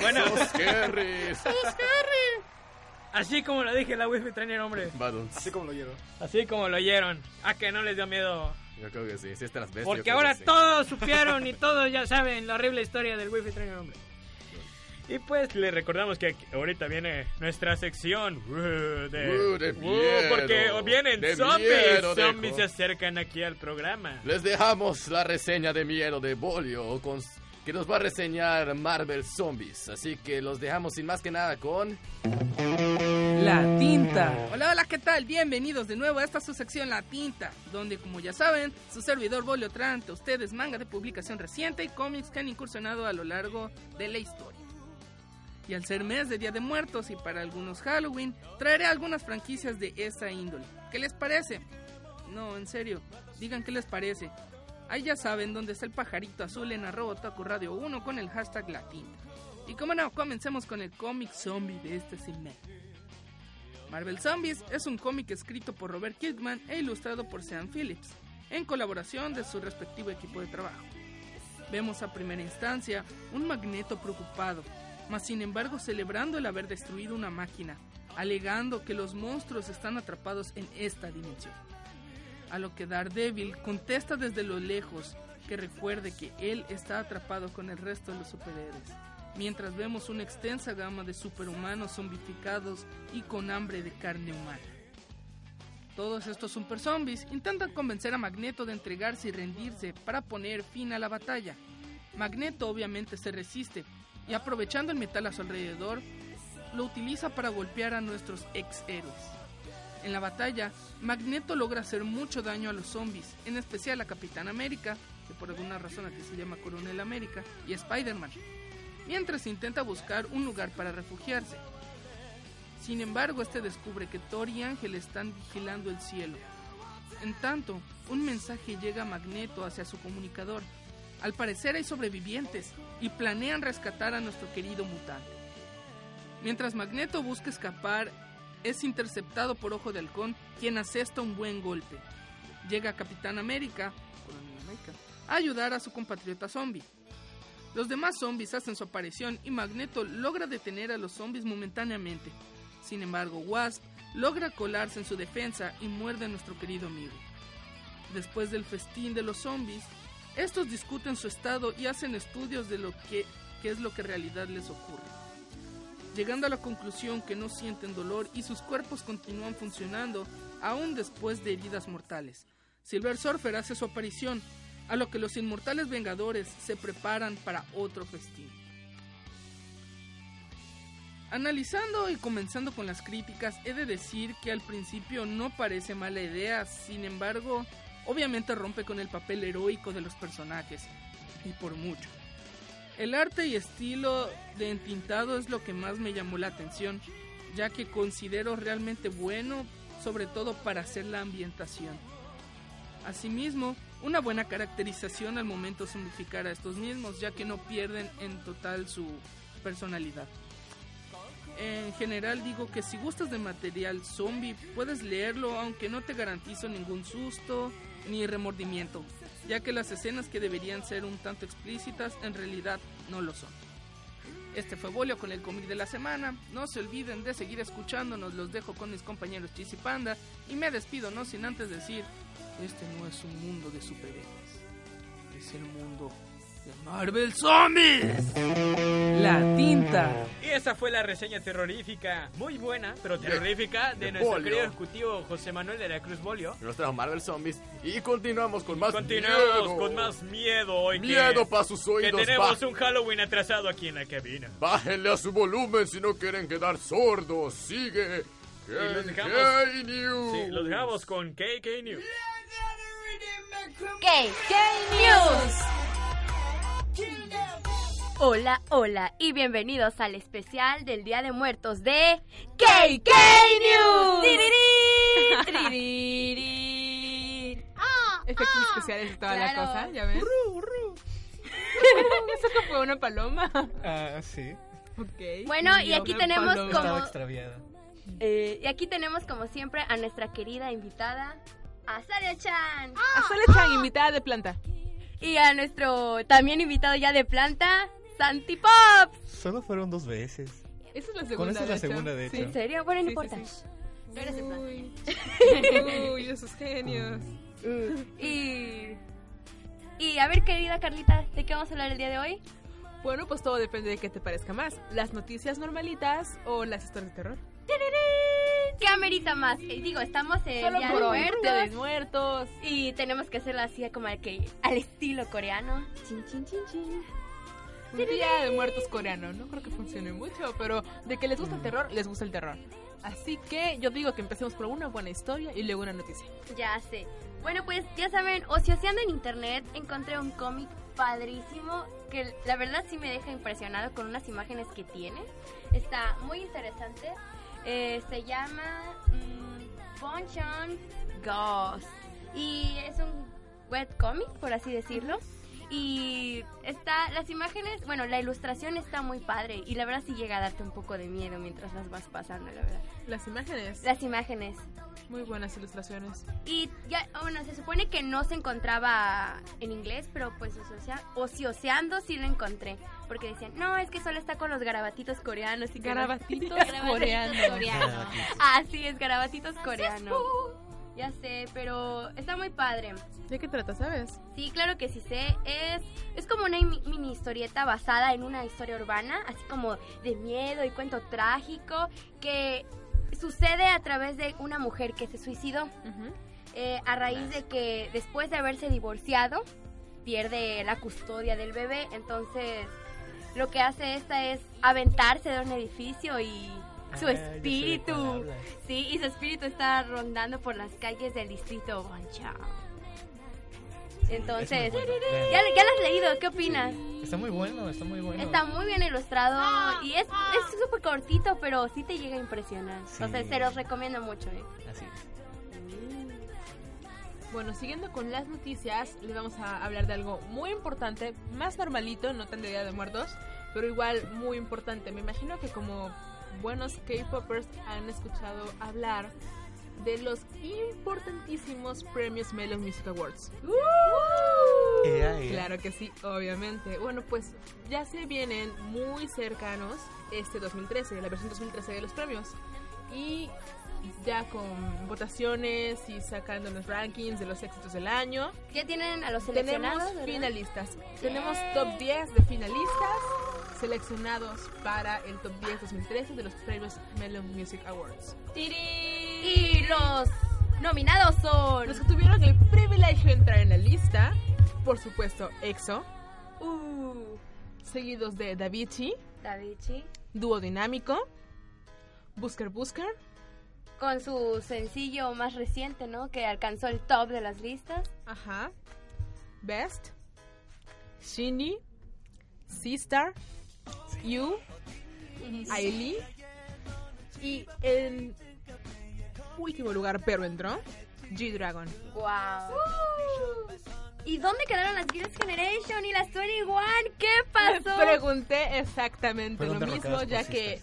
Speaker 2: Bueno,
Speaker 3: Scary.
Speaker 2: así como lo dije, la Wi-Fi Trainer hombre.
Speaker 5: Así como lo llevo.
Speaker 2: Así como lo oyeron. ¿A que no les dio miedo?
Speaker 1: Yo creo que sí, si estas las ves.
Speaker 2: Porque ahora
Speaker 1: sí.
Speaker 2: todos supieron y todos ya saben la horrible historia del Wi-Fi Trainer hombre. Y pues les recordamos que ahorita viene nuestra sección uh, de,
Speaker 3: Uh, de
Speaker 2: uh,
Speaker 3: miedo,
Speaker 2: porque vienen
Speaker 3: de
Speaker 2: zombies,
Speaker 3: miedo,
Speaker 2: zombies se acercan aquí al programa.
Speaker 1: Les dejamos la reseña de miedo de Bolio con que nos va a reseñar Marvel Zombies. Así que los dejamos sin más que nada con.
Speaker 6: La tinta. Hola, hola, ¿qué tal? Bienvenidos de nuevo a esta su sección La Tinta, donde como ya saben, su servidor Bolio trae ante ustedes manga de publicación reciente y cómics que han incursionado a lo largo de la historia. Y al ser mes de Día de Muertos y para algunos Halloween, traeré algunas franquicias de esa índole. ¿Qué les parece? No, en serio, digan qué les parece. Ahí ya saben dónde está el pajarito azul en arroba Otaku Radio 1 con el hashtag latín. Y como no, comencemos con el cómic zombie de este segmento. Marvel Zombies es un cómic escrito por Robert Kirkman e ilustrado por Sean Phillips, en colaboración de su respectivo equipo de trabajo. Vemos a primera instancia un magneto preocupado, mas sin embargo celebrando el haber destruido una máquina, alegando que los monstruos están atrapados en esta dimensión. A lo que Daredevil contesta desde lo lejos que recuerde que él está atrapado con el resto de los superhéroes, mientras vemos una extensa gama de superhumanos zombificados y con hambre de carne humana. Todos estos super zombies intentan convencer a Magneto de entregarse y rendirse para poner fin a la batalla. Magneto obviamente se resiste y aprovechando el metal a su alrededor, lo utiliza para golpear a nuestros ex héroes. En la batalla, Magneto logra hacer mucho daño a los zombies, en especial a Capitán América, que por alguna razón aquí se llama Coronel América, y Spider-Man, mientras intenta buscar un lugar para refugiarse. Sin embargo, este descubre que Thor y Ángel están vigilando el cielo. En tanto, un mensaje llega a Magneto hacia su comunicador. Al parecer hay sobrevivientes y planean rescatar a nuestro querido mutante. Mientras Magneto busca escapar, es interceptado por Ojo de Halcón, quien asesta un buen golpe. Llega Capitán América, a ayudar a su compatriota zombie. Los demás zombies hacen su aparición y Magneto logra detener a los zombies momentáneamente. Sin embargo, Wasp logra colarse en su defensa y muerde a nuestro querido amigo. Después del festín de los zombies, estos discuten su estado y hacen estudios de lo que, es lo que en realidad les ocurre. Llegando a la conclusión que no sienten dolor y sus cuerpos continúan funcionando aún después de heridas mortales. Silver Surfer hace su aparición, a lo que los inmortales Vengadores se preparan para otro festín. Analizando y comenzando con las críticas, he de decir que al principio no parece mala idea, sin embargo, obviamente rompe con el papel heroico de los personajes, y por mucho. El arte y estilo de entintado es lo que más me llamó la atención, ya que considero realmente bueno, sobre todo para hacer la ambientación. Asimismo, una buena caracterización al momento de a estos mismos, ya que no pierden en total su personalidad. En general digo que si gustas de material zombie puedes leerlo aunque no te garantizo ningún susto ni remordimiento, ya que las escenas que deberían ser un tanto explícitas en realidad no lo son. Este fue Bolio con el cómic de la semana. No se olviden de seguir escuchándonos, los dejo con mis compañeros Chis y Panda y me despido no sin antes decir, este no es un mundo de superhéroes, es el mundo Marvel Zombies. La tinta.
Speaker 2: Y esa fue la reseña terrorífica, muy buena, pero terrorífica, de,
Speaker 1: de
Speaker 2: nuestro
Speaker 1: Bolio.
Speaker 2: querido ejecutivo José Manuel de la Cruz Bolio.
Speaker 3: Nos trajo Marvel Zombies y continuamos con más
Speaker 2: Continuamos
Speaker 3: miedo.
Speaker 2: con más miedo hoy. que-
Speaker 3: Miedo para sus
Speaker 2: Que
Speaker 3: oídos.
Speaker 2: tenemos
Speaker 3: Ba-
Speaker 2: un Halloween atrasado aquí en la cabina.
Speaker 3: Bájenle a su volumen si no quieren quedar sordos. Sigue.
Speaker 2: los
Speaker 3: KK
Speaker 2: dejamos-
Speaker 3: News.
Speaker 2: Sí, los dejamos con KK News.
Speaker 7: KK News. Hola, hola y bienvenidos al especial del Día de Muertos de KK News. Tirirí.
Speaker 8: Efectos especiales y toda la
Speaker 7: Claro.
Speaker 8: cosa, ¿ya ves? Eso que fue una paloma.
Speaker 5: Ah, sí.
Speaker 8: Ok.
Speaker 7: Bueno, y
Speaker 8: Yo,
Speaker 7: aquí tenemos
Speaker 8: paloma.
Speaker 7: como-. Eh, y aquí tenemos como siempre a nuestra querida invitada, a Saria-chan.
Speaker 8: A Sole Chan, invitada de planta.
Speaker 7: Y a nuestro también invitado ya de planta, Santi Pop.
Speaker 5: Solo fueron dos veces.
Speaker 8: Esa es la segunda.
Speaker 5: Con esa es la
Speaker 8: de hecho.
Speaker 5: segunda, de hecho.
Speaker 7: ¿En serio? Bueno, no
Speaker 8: Sí,
Speaker 7: importa.
Speaker 8: sí, sí. Uy, Uy, esos genios.
Speaker 7: Y... Y a ver, querida Carlita, ¿de qué vamos a hablar el día de hoy?
Speaker 8: Bueno, pues todo depende de qué te parezca más. Las noticias normalitas o las historias de terror.
Speaker 7: ¿Qué amerita más? Eh, digo, estamos en
Speaker 8: Solo
Speaker 7: Día de. Muertos
Speaker 8: de muertos.
Speaker 7: y tenemos que hacerlo así como al, que, al estilo coreano. Chin, chin, chin, chin.
Speaker 8: Un día de muertos coreano. No creo que funcione mucho, pero de que les gusta el terror, les gusta el terror. Así que yo digo que empecemos por una buena historia y luego una noticia.
Speaker 7: Ya sé. Bueno, pues ya saben, ocioseando en internet encontré un cómic padrísimo que la verdad sí me deja impresionado con unas imágenes que tiene. Está muy interesante. Eh, se llama mm, on Ghost y es un webcomic, por así decirlo. Y está, las imágenes, bueno, la ilustración está muy padre y la verdad sí llega a darte un poco de miedo mientras las vas pasando, la verdad.
Speaker 8: Las imágenes.
Speaker 7: Las imágenes.
Speaker 8: Muy buenas ilustraciones.
Speaker 7: Y ya, bueno, se supone que no se encontraba en inglés, pero pues ociosa- ocioseando sí lo encontré. Porque decían, no, es que solo está con los garabatitos coreanos. y
Speaker 8: Garabatitos
Speaker 7: Garabatitos
Speaker 8: coreanos.
Speaker 7: coreanos. Ah, sí, es garabatitos coreanos. Ya sé, pero está muy padre.
Speaker 8: ¿De qué trata, sabes?
Speaker 7: Sí, claro que sí sé. Es, es como una mi- mini historieta basada en una historia urbana, así como de miedo y cuento trágico, que sucede a través de una mujer que se suicidó eh, a raíz de que después de haberse divorciado pierde la custodia del bebé. Entonces lo que hace esta es aventarse de un edificio y su
Speaker 2: Ah,
Speaker 7: espíritu, sí, y su espíritu está rondando por las calles del distrito Boncha. Entonces,
Speaker 9: bueno.
Speaker 7: ¿ya, ya lo has leído, ¿qué opinas?
Speaker 9: Está muy bueno, está muy bueno.
Speaker 7: Está muy bien ilustrado y es es súper cortito, pero sí te llega a impresionar.
Speaker 9: Sí.
Speaker 7: Entonces, se los recomiendo mucho. ¿eh?
Speaker 9: Así es.
Speaker 8: Bueno, siguiendo con las noticias, les vamos a hablar de algo muy importante, más normalito, no tan de Día de Muertos, pero igual muy importante. Me imagino que como buenos K-popers han escuchado hablar de los importantísimos premios Melon Music Awards.
Speaker 9: Ea, ea.
Speaker 8: Claro que sí, obviamente. Bueno, pues ya se vienen muy cercanos este 2013, la versión 2013 de los premios. Y ya con votaciones y sacando los rankings de los éxitos del año.
Speaker 7: Ya tienen a los
Speaker 8: Tenemos
Speaker 7: seleccionados. ¿verdad?
Speaker 8: finalistas. Tenemos top 10 de finalistas seleccionados para el top 10 2013 de los premios Melon Music Awards.
Speaker 7: Y los nominados son.
Speaker 8: Los que tuvieron el privilegio de entrar en la lista, por supuesto, EXO,
Speaker 7: Uh,
Speaker 8: seguidos de Davichi,
Speaker 7: Davichi.
Speaker 8: Dúo Dinámico, Busker Busker,
Speaker 7: Con su sencillo más reciente, ¿no? Que alcanzó el top de las listas.
Speaker 8: ajá, Best, Shindy, Seastar, You, Ailey y en último lugar, pero entró, G-Dragon.
Speaker 7: ¡Wow! ¿Y dónde quedaron las Girls' Generation y las 21? ¿Qué
Speaker 8: Me
Speaker 7: pasó?
Speaker 8: pregunté exactamente lo mismo, ya que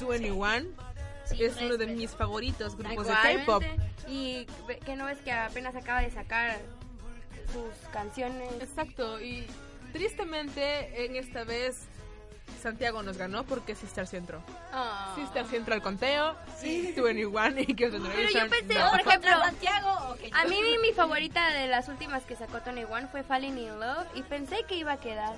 Speaker 8: 21
Speaker 7: Sí,
Speaker 8: es uno de
Speaker 7: este,
Speaker 8: mis favoritos grupos de. K-pop.
Speaker 7: Y que no es que apenas acaba de sacar sus canciones.
Speaker 8: Exacto, y tristemente en esta vez Santiago nos ganó porque Sister sí entró.
Speaker 7: Ah.
Speaker 8: Sister sí entró al conteo, sí. 21 y Girls'
Speaker 7: Pero
Speaker 8: Generation.
Speaker 7: yo pensé,
Speaker 8: no.
Speaker 7: por ejemplo,
Speaker 10: Santiago,
Speaker 7: a mí mi, mi favorita de las últimas que sacó Tony One fue Falling in Love y pensé que iba a quedar.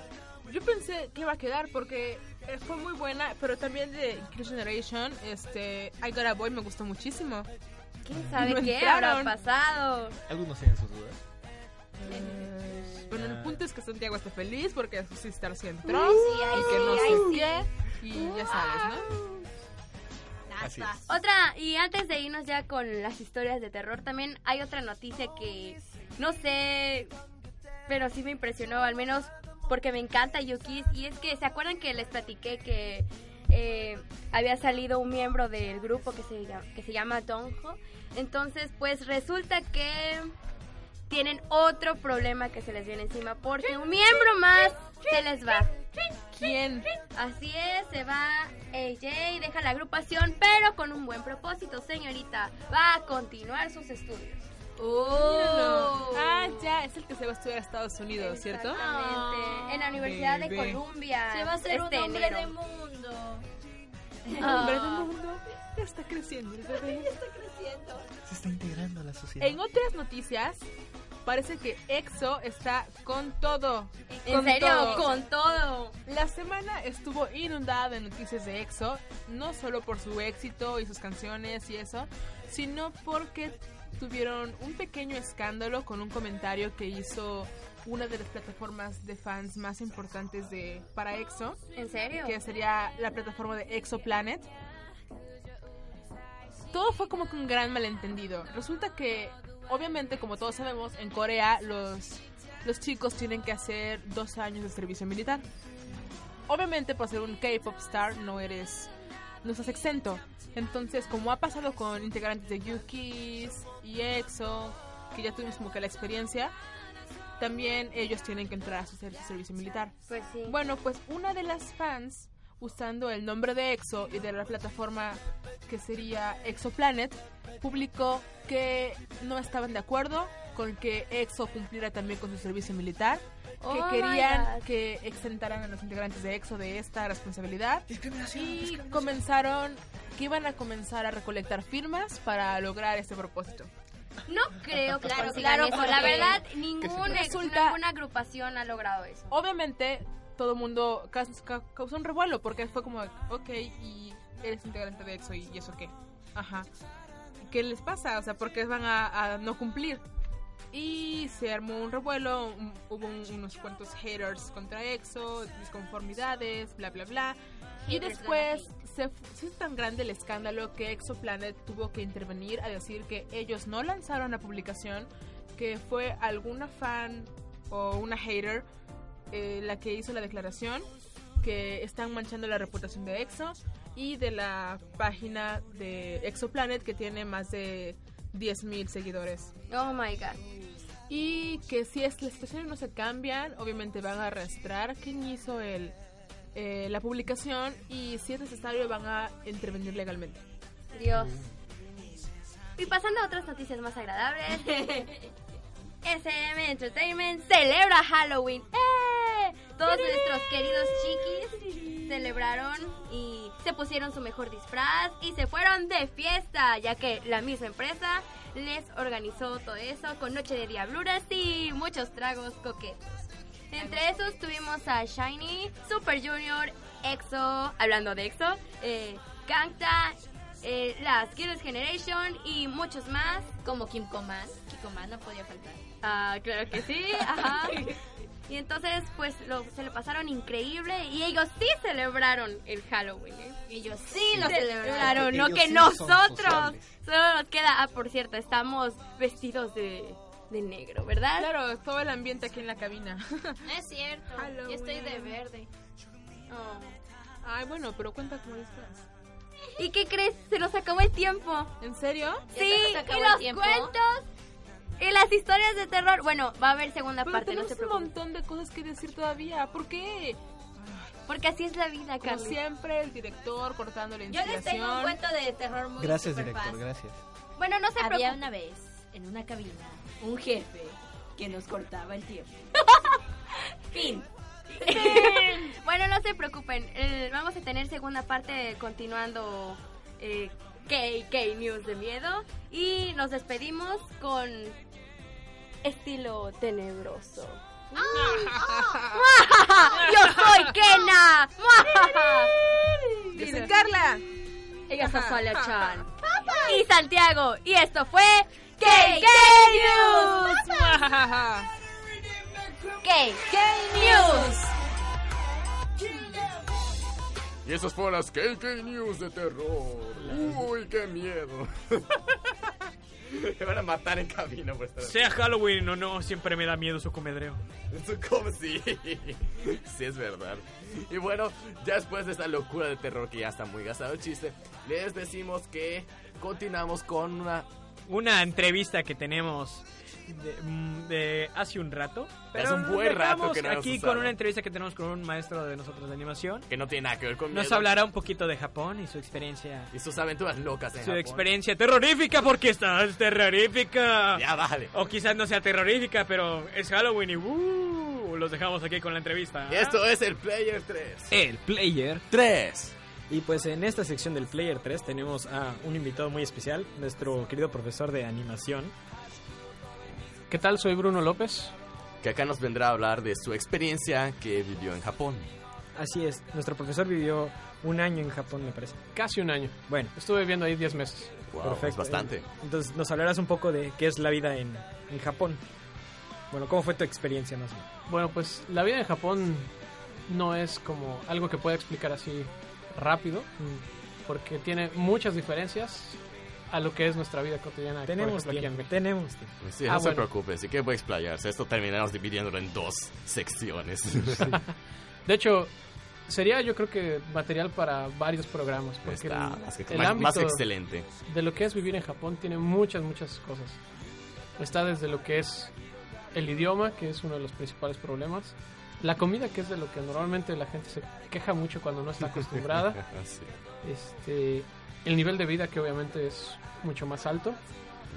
Speaker 8: Yo pensé que iba a quedar porque eh, fue muy buena, pero también de Girls' Generation, este, I Got a Boy me gustó muchísimo.
Speaker 7: ¿Quién sabe
Speaker 8: no
Speaker 7: qué
Speaker 8: entraron.
Speaker 7: habrá pasado?
Speaker 9: Algunos tienen sus dudas.
Speaker 8: Bueno, el punto es que Santiago está feliz porque su Sister sí entró
Speaker 7: Sí, ahí
Speaker 8: y que
Speaker 7: sí,
Speaker 8: no
Speaker 7: ahí
Speaker 8: sé
Speaker 7: sí.
Speaker 8: qué, y ya sabes, ¿no?
Speaker 9: Así es.
Speaker 7: Otra, y antes de irnos ya con las historias de terror, también hay otra noticia que no sé, pero sí me impresionó, al menos porque me encanta Yukis. Y es que, ¿se acuerdan que les platiqué que eh, había salido un miembro del grupo que se, llama, que se llama Donjo? Entonces, pues resulta que tienen otro problema que se les viene encima porque un miembro más se les va.
Speaker 8: ¿Quién?
Speaker 7: Así es, se va AJ, deja la agrupación, pero con un buen propósito, señorita. Va a continuar sus estudios.
Speaker 8: Míralo. Ah, ya, es el que se va a estudiar a Estados Unidos, ¿cierto?
Speaker 7: Exactamente. En la Universidad de. Columbia.
Speaker 10: Se va a hacer
Speaker 7: este
Speaker 10: un hombre
Speaker 7: enero.
Speaker 10: de mundo.
Speaker 8: Hombre del
Speaker 7: Ah.
Speaker 8: mundo, ya está creciendo el bebé.
Speaker 10: Está creciendo.
Speaker 9: Se está integrando a la sociedad.
Speaker 8: En otras noticias, parece que EXO está con todo.
Speaker 7: En
Speaker 8: Con
Speaker 7: serio,
Speaker 8: todo.
Speaker 7: con todo.
Speaker 8: La semana estuvo inundada de noticias de EXO, no solo por su éxito y sus canciones y eso, sino porque tuvieron un pequeño escándalo con un comentario que hizo una de las plataformas de fans más importantes de para EXO,
Speaker 7: ¿En serio?
Speaker 8: que sería la plataforma de Exoplanet. Todo fue como que un gran malentendido. Resulta que, obviamente, como todos sabemos, en Corea los, los chicos tienen que hacer dos años de servicio militar. Obviamente, por ser un K-pop star, no eres. no estás exento. Entonces, como ha pasado con integrantes de Yukis y EXO, que ya tuvimos como que la experiencia, también ellos tienen que entrar a su ser- su servicio militar.
Speaker 7: Pues sí.
Speaker 8: Bueno, pues una de las fans, usando el nombre de EXO y de la plataforma que sería Exoplanet, publicó que no estaban de acuerdo con que EXO cumpliera también con su servicio militar,
Speaker 7: Oh
Speaker 8: que querían que exentaran a los integrantes de EXO de esta responsabilidad y comenzaron que iban a comenzar a recolectar firmas para lograr este propósito.
Speaker 7: No creo que
Speaker 10: Claro, claro,
Speaker 7: eso. La verdad, ningún,
Speaker 8: Resulta-
Speaker 7: ninguna agrupación ha logrado eso.
Speaker 8: Obviamente, todo el mundo caus- ca- causó un revuelo porque fue como, ok, y eres integrante de EXO y, ¿y eso qué. Ajá. ¿Qué les pasa? O sea, ¿por qué van a, a no cumplir? Y se armó un revuelo, un- hubo un- unos cuantos haters contra EXO, disconformidades, bla, bla, bla. Y después se, se hizo tan grande el escándalo que Exoplanet tuvo que intervenir a decir que ellos no lanzaron la publicación, que fue alguna fan o una hater eh, la que hizo la declaración, que están manchando la reputación de EXO y de la página de Exoplanet que tiene más de 10.000 seguidores.
Speaker 7: Oh my god.
Speaker 8: Y que si es, las situaciones no se cambian, obviamente van a arrastrar quién hizo el, eh, la publicación y si es necesario van a intervenir legalmente.
Speaker 7: Dios. Y pasando a otras noticias más agradables. SM Entertainment celebra Halloween. ¡Eh! Todos nuestros queridos chiquis celebraron y se pusieron su mejor disfraz y se fueron de fiesta, ya que la misma empresa les organizó todo eso con noche de diabluras y muchos tragos coquetos. Entre esos tuvimos a Shiny, Super Junior, EXO, hablando de EXO, eh, Gangta, eh, las Girls Generation y muchos más.
Speaker 10: Como Kim Koman. Kim Koman no podía faltar.
Speaker 7: Ah, claro que sí, ajá. Y entonces, pues, lo, se lo pasaron increíble y ellos sí celebraron el Halloween, ¿eh?
Speaker 10: Ellos sí lo celebraron.
Speaker 7: Celebraron, no que
Speaker 5: sí
Speaker 7: nosotros. Solo nos queda, ah, por cierto, estamos vestidos de, de negro, ¿verdad?
Speaker 8: Claro, todo el ambiente aquí en la cabina.
Speaker 10: Es cierto.
Speaker 8: Halloween.
Speaker 10: Yo estoy de verde.
Speaker 7: Oh.
Speaker 8: Ay, bueno, pero cuenta cómo disfraz.
Speaker 7: ¿Y qué crees? Se nos acabó el tiempo.
Speaker 8: ¿En serio?
Speaker 10: ¿Ya
Speaker 7: Sí,
Speaker 10: se nos
Speaker 7: y
Speaker 10: acabó el
Speaker 7: los
Speaker 10: tiempo?
Speaker 7: cuentos y las historias de terror. Bueno, va a haber segunda
Speaker 8: Pero
Speaker 7: parte, no
Speaker 8: tenemos
Speaker 7: se
Speaker 8: un montón de cosas que decir todavía. ¿Por qué?
Speaker 7: Porque así es la vida,
Speaker 8: Como
Speaker 7: Carly.
Speaker 8: siempre, el director cortando la
Speaker 10: Yo
Speaker 8: inspiración.
Speaker 10: les tengo un cuento de terror muy
Speaker 9: Gracias, director,
Speaker 10: fácil.
Speaker 9: gracias.
Speaker 7: Bueno, no se
Speaker 10: Había
Speaker 7: preocupen.
Speaker 10: una vez en una cabina un jefe que nos cortaba el tiempo. fin.
Speaker 7: bueno, no se preocupen. eh, vamos a tener segunda parte continuando eh, KK News de miedo. Y nos despedimos con estilo tenebroso. ¡Yo soy Kena!
Speaker 8: Yo soy Carla.
Speaker 7: Ella es. Azalia Chan. Y Santiago. Y esto fue KK News. KK News.
Speaker 3: Y esas fueron las KK News de terror. Uy, qué miedo.
Speaker 1: Me van a matar en cabina por estar
Speaker 2: Sea Halloween o no, siempre me da miedo su comedreo.
Speaker 1: Esto como sí. Sí, es verdad. Y bueno, ya después de esta locura de terror que ya está muy gastado el chiste, les decimos que continuamos con una.
Speaker 2: Una entrevista que tenemos de, mm, de hace un rato.
Speaker 1: Hace
Speaker 2: Pero
Speaker 1: un
Speaker 2: nos
Speaker 1: buen rato que no
Speaker 2: aquí con una entrevista que tenemos con un maestro de nosotros de animación.
Speaker 1: que no tiene nada que ver con
Speaker 2: Nos
Speaker 1: miedo.
Speaker 2: hablará un poquito de Japón y su experiencia.
Speaker 1: Y sus aventuras locas en
Speaker 2: Su
Speaker 1: Japón.
Speaker 2: experiencia terrorífica, porque esta es terrorífica.
Speaker 1: Ya, vale.
Speaker 2: O quizás no sea terrorífica, pero es Halloween y ¡uh! los dejamos aquí con la entrevista.
Speaker 1: Y esto es el Player 3.
Speaker 11: El Player
Speaker 1: 3.
Speaker 11: Y pues en esta sección del Player 3 tenemos a un invitado muy especial, nuestro querido profesor de animación.
Speaker 12: ¿Qué tal? Soy Bruno López.
Speaker 1: Que acá nos vendrá a hablar de su experiencia que vivió en Japón.
Speaker 11: Así es, nuestro profesor vivió un año en Japón, me parece.
Speaker 12: Casi un año.
Speaker 11: Bueno,
Speaker 12: Estuve viviendo ahí 10 meses.
Speaker 1: Wow,
Speaker 11: perfecto.
Speaker 1: es bastante.
Speaker 11: Entonces nos hablarás un poco de qué es la vida en, en Japón. Bueno, ¿cómo fue tu experiencia más bien?
Speaker 12: Bueno, pues la vida en Japón no es como algo que pueda explicar así rápido, porque tiene muchas diferencias a lo que es nuestra vida cotidiana.
Speaker 11: Tenemos
Speaker 12: ejemplo,
Speaker 11: tiempo, tenemos tiempo.
Speaker 1: Pues sí,
Speaker 12: Ah,
Speaker 1: no se
Speaker 12: bueno.
Speaker 1: preocupe, sí que puede explayarse. Esto terminamos dividiéndolo en dos secciones.
Speaker 12: De hecho, sería yo creo que material para varios programas, porque
Speaker 1: Está
Speaker 12: el,
Speaker 1: más, que-
Speaker 12: el
Speaker 1: más-
Speaker 12: ámbito
Speaker 1: más excelente.
Speaker 12: de lo que es vivir en Japón tiene muchas, muchas cosas. Está desde lo que es el idioma, que es uno de los principales problemas, la comida, que es de lo que normalmente la gente se queja mucho cuando no está acostumbrada,
Speaker 1: Sí.
Speaker 12: este, el nivel de vida, que obviamente es mucho más alto,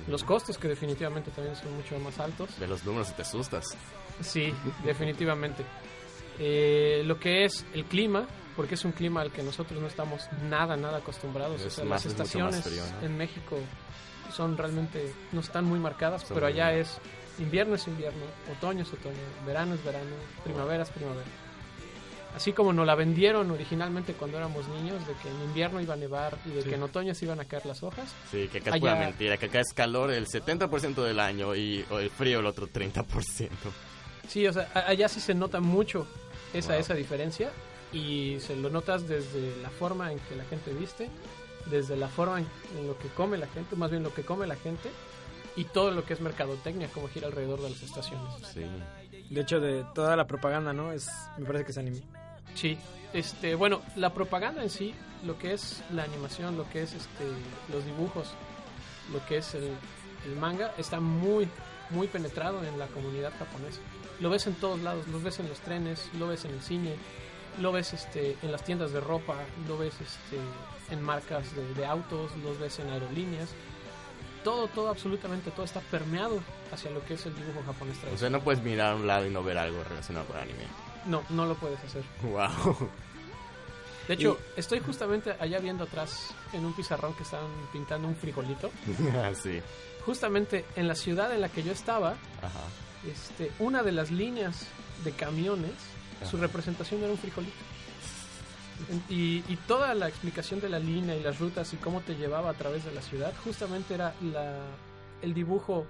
Speaker 12: los costos, que definitivamente también son mucho más altos.
Speaker 1: De los números te asustas.
Speaker 12: Sí, definitivamente. Eh, lo que es el clima, porque es un clima al que nosotros no estamos nada, nada acostumbrados.
Speaker 1: Es
Speaker 12: o sea,
Speaker 1: más-
Speaker 12: las
Speaker 1: es
Speaker 12: estaciones
Speaker 1: frío, ¿no?
Speaker 12: en México son realmente, no están muy marcadas,
Speaker 1: Son
Speaker 12: pero allá es invierno es invierno, otoño es otoño, verano es verano, primavera es primavera. Así como nos la vendieron originalmente cuando éramos niños, de que en invierno iba a nevar y de
Speaker 1: Sí.
Speaker 12: que en otoño se iban a caer las hojas.
Speaker 1: Sí, que acá es
Speaker 12: Allá-
Speaker 1: pura mentira, que acá es calor el 70% del año y o el frío el otro 30%.
Speaker 12: Sí, o sea, allá sí se nota mucho esa,
Speaker 1: Wow.
Speaker 12: esa diferencia y se lo notas desde la forma en que la gente viste, desde la forma en, en lo que come la gente, más bien lo que come la gente y todo lo que es mercadotecnia, como gira alrededor de las estaciones.
Speaker 1: Sí.
Speaker 11: De hecho, de toda la propaganda, ¿no? Es, me parece que es anime.
Speaker 12: Sí, este, bueno, la propaganda en sí, lo que es la animación, lo que es este, los dibujos, lo que es el, manga, está muy, muy penetrado en la comunidad japonesa. Lo ves en todos lados, lo ves en los trenes, lo ves en el cine, lo ves este, en las tiendas de ropa, lo ves este, en marcas de, autos, lo ves en aerolíneas. Todo, todo, absolutamente todo está permeado hacia lo que es el dibujo japonés
Speaker 1: O sea, no puedes mirar a un lado y no ver algo relacionado con anime.
Speaker 12: No, no lo puedes hacer.
Speaker 1: Wow.
Speaker 12: De hecho, estoy justamente allá viendo atrás en un pizarrón que están pintando un frijolito.
Speaker 1: sí.
Speaker 12: Justamente en la ciudad en la que yo estaba,
Speaker 1: Ajá.
Speaker 12: este, una de las líneas de camiones, su representación era un frijolito. Y, y toda la explicación de la línea y las rutas y cómo te llevaba a través de la ciudad, justamente era la, el dibujo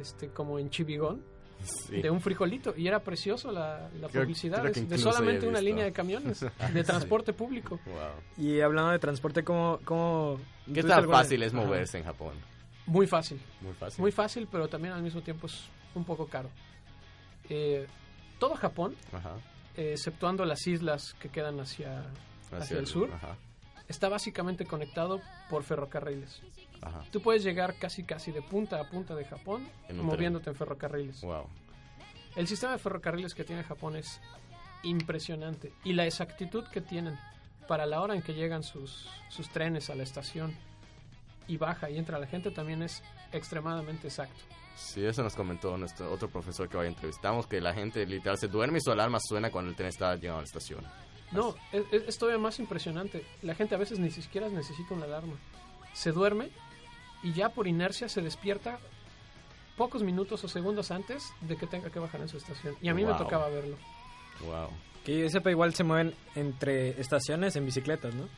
Speaker 12: este, como en chivigón
Speaker 1: Sí.
Speaker 12: de un frijolito. Y era precioso la, la
Speaker 1: Creo-
Speaker 12: publicidad
Speaker 1: creo
Speaker 12: de solamente una línea de camiones, de
Speaker 1: Sí.
Speaker 12: transporte público.
Speaker 1: Wow.
Speaker 11: Y hablando de transporte, ¿cómo... cómo
Speaker 1: ¿Qué
Speaker 11: ¿tuviste
Speaker 1: tan
Speaker 11: alguna-
Speaker 1: fácil es
Speaker 11: Ajá.
Speaker 1: moverse en Japón?
Speaker 12: Muy fácil.
Speaker 1: Muy fácil.
Speaker 12: Muy fácil, pero también al mismo tiempo es un poco caro. Eh, todo Japón,
Speaker 1: Ajá.
Speaker 12: eh, exceptuando las islas que quedan hacia, hacia,
Speaker 1: Hacia
Speaker 12: el
Speaker 1: el-
Speaker 12: sur,
Speaker 1: ajá.
Speaker 12: está básicamente conectado por ferrocarriles.
Speaker 1: Ajá.
Speaker 12: Tú puedes llegar casi casi de punta a punta de Japón
Speaker 1: En
Speaker 12: moviéndote en ferrocarriles.
Speaker 1: Wow.
Speaker 12: El sistema de ferrocarriles que tiene Japón es impresionante y la exactitud que tienen para la hora en que llegan sus, sus trenes a la estación y baja y entra la gente también es extremadamente exacto.
Speaker 1: Sí, eso nos comentó nuestro otro profesor que hoy entrevistamos, que la gente literal se duerme y su alarma suena cuando el tren está llegando a la estación.
Speaker 12: No, es- es todavía más impresionante. La gente a veces ni siquiera necesita una alarma. Se duerme y ya por inercia se despierta pocos minutos o segundos antes de que tenga que bajar en su estación. Y a mí me
Speaker 11: Wow.
Speaker 12: tocaba verlo.
Speaker 1: Wow.
Speaker 11: Que yo sepa, igual se mueven entre estaciones en bicicletas, ¿no?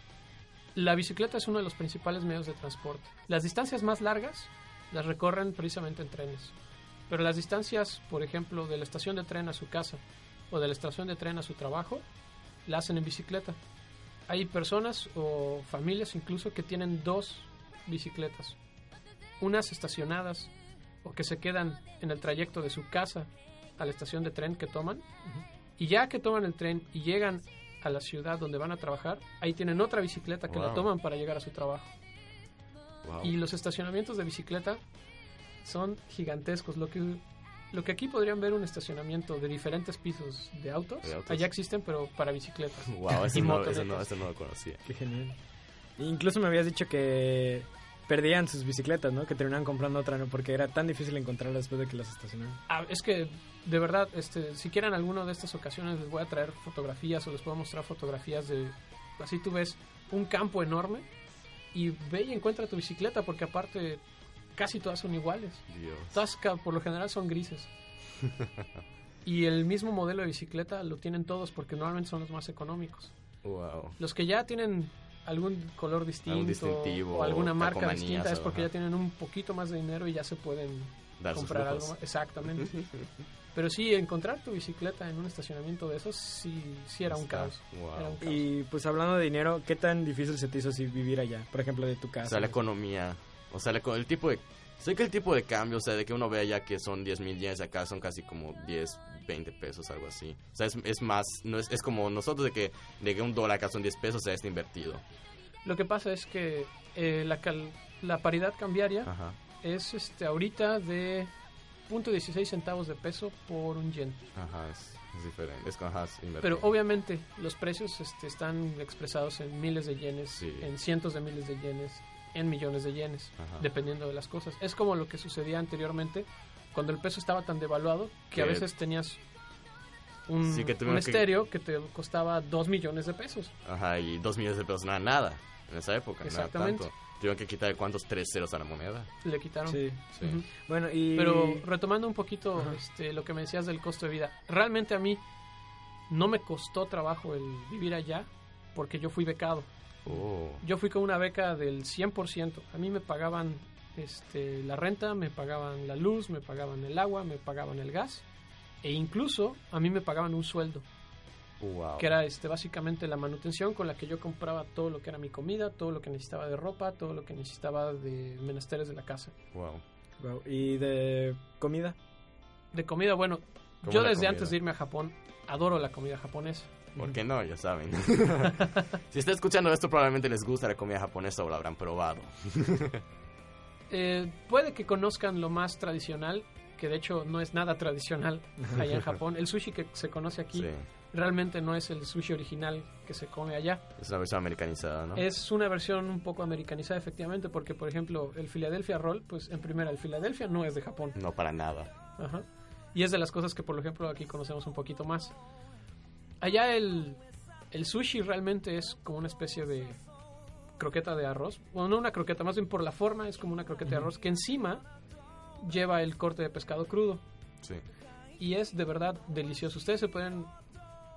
Speaker 12: La bicicleta es uno de los principales medios de transporte. Las distancias más largas las recorren precisamente en trenes. Pero las distancias, por ejemplo, de la estación de tren a su casa o de la estación de tren a su trabajo, la hacen en bicicleta. Hay personas o familias incluso que tienen dos bicicletas. Unas estacionadas o que se quedan en el trayecto de su casa a la estación de tren que toman. Y ya que toman el tren y llegan a la ciudad donde van a trabajar, ahí tienen otra bicicleta que la
Speaker 1: Wow.
Speaker 12: toman para llegar a su trabajo.
Speaker 1: Wow.
Speaker 12: Y los estacionamientos de bicicleta son gigantescos. Lo que, lo que aquí podrían ver un estacionamiento de diferentes pisos de autos,
Speaker 1: De autos.
Speaker 12: allá existen, pero para bicicletas.
Speaker 1: Wow, eso
Speaker 12: Y
Speaker 1: no, eso, no, eso no lo conocía.
Speaker 11: Qué genial. Incluso me habías dicho que perdían sus bicicletas, ¿no? Que terminaban comprando otra, ¿no? Porque era tan difícil encontrarlas después de que las estacionaban.
Speaker 12: Ah, es que, de verdad, este, si quieren alguna de estas ocasiones, les voy a traer fotografías o les puedo mostrar fotografías de... Así tú ves un campo enorme y ve y encuentra tu bicicleta porque aparte casi todas son iguales.
Speaker 1: Dios.
Speaker 12: Todas por lo general son grises. Y el mismo modelo de bicicleta lo tienen todos porque normalmente son los más económicos.
Speaker 1: Wow.
Speaker 12: Los que ya tienen algún color distinto
Speaker 1: distintivo,
Speaker 12: o alguna marca distinta es porque
Speaker 1: ajá.
Speaker 12: ya tienen un poquito más de dinero y ya se pueden
Speaker 1: Dar
Speaker 12: comprar algo más. Exactamente. Pero sí, encontrar tu bicicleta en un estacionamiento de esos sí, sí era un
Speaker 1: Está,
Speaker 12: caos.
Speaker 1: wow.
Speaker 12: Era un caos.
Speaker 11: Y pues hablando de dinero, ¿qué tan difícil se te hizo así vivir allá? Por ejemplo, de tu
Speaker 1: O
Speaker 11: casa.
Speaker 1: sea, la economía. O sea, el tipo de... Sé que el tipo de cambio, o sea, de que uno ve allá que son 10 mil yenes, acá son casi como 10, 20 pesos, algo así. O sea, es, es más, no es, es como nosotros de que, de que un dólar acá son 10 pesos, o sea, está invertido.
Speaker 12: Lo que pasa es que eh, la, cal- la paridad cambiaria
Speaker 1: Ajá.
Speaker 12: es este ahorita de .16 centavos de peso por un yen.
Speaker 1: Ajá, es, es diferente. Es con es.
Speaker 12: Pero obviamente los precios este, están expresados en miles de yenes,
Speaker 1: Sí.
Speaker 12: en cientos de miles de yenes, en millones de yenes,
Speaker 1: Ajá.
Speaker 12: dependiendo de las cosas. Es como lo que sucedía anteriormente cuando el peso estaba tan devaluado que a veces tenías un,
Speaker 1: Sí, que
Speaker 12: un
Speaker 1: que-
Speaker 12: estéreo que te costaba 2 millones de pesos.
Speaker 1: Ajá, y dos millones de pesos no era nada en esa época. no era
Speaker 12: Exactamente.
Speaker 1: tanto. Tuvieron que quitar cuántos tres ceros a la moneda.
Speaker 12: Le quitaron.
Speaker 11: Sí.
Speaker 1: Sí.
Speaker 11: Bueno, y...
Speaker 12: Pero retomando un poquito este, lo que me decías del costo de vida, realmente a mí no me costó trabajo el vivir allá porque yo fui becado.
Speaker 1: Oh.
Speaker 12: Yo fui con una beca del 100%. A mí me pagaban este, la renta, me pagaban la luz, me pagaban el agua, me pagaban el gas e incluso a mí me pagaban un sueldo,
Speaker 1: Wow.
Speaker 12: que era este, básicamente la manutención con la que yo compraba todo lo que era mi comida, todo lo que necesitaba de ropa, todo lo que necesitaba de menesteres de la casa.
Speaker 1: Wow.
Speaker 11: Wow, ¿Y de comida?
Speaker 12: De comida, bueno,
Speaker 1: ¿Cómo
Speaker 12: yo desde
Speaker 1: comida?
Speaker 12: antes de irme a Japón adoro la comida japonesa.
Speaker 1: ¿Por qué no? Ya saben. si está escuchando esto, probablemente les gusta la comida japonesa o la habrán probado.
Speaker 12: Eh, puede que conozcan lo más tradicional, que de hecho no es nada tradicional allá en Japón. El sushi que se conoce aquí
Speaker 1: Sí.
Speaker 12: realmente no es el sushi original que se come allá.
Speaker 1: Es una versión americanizada, ¿no?
Speaker 12: Es una versión un poco americanizada efectivamente porque, por ejemplo, el Philadelphia Roll, pues en primera, el Philadelphia no es de Japón.
Speaker 1: No para nada.
Speaker 12: Ajá. Y es de las cosas que, por ejemplo, aquí conocemos un poquito más. Allá el, el sushi realmente es como una especie de croqueta de arroz. Bueno, no una croqueta, más bien por la forma es como una croqueta de arroz que encima lleva el corte de pescado crudo.
Speaker 1: Sí.
Speaker 12: Y es de verdad delicioso. Ustedes se pueden...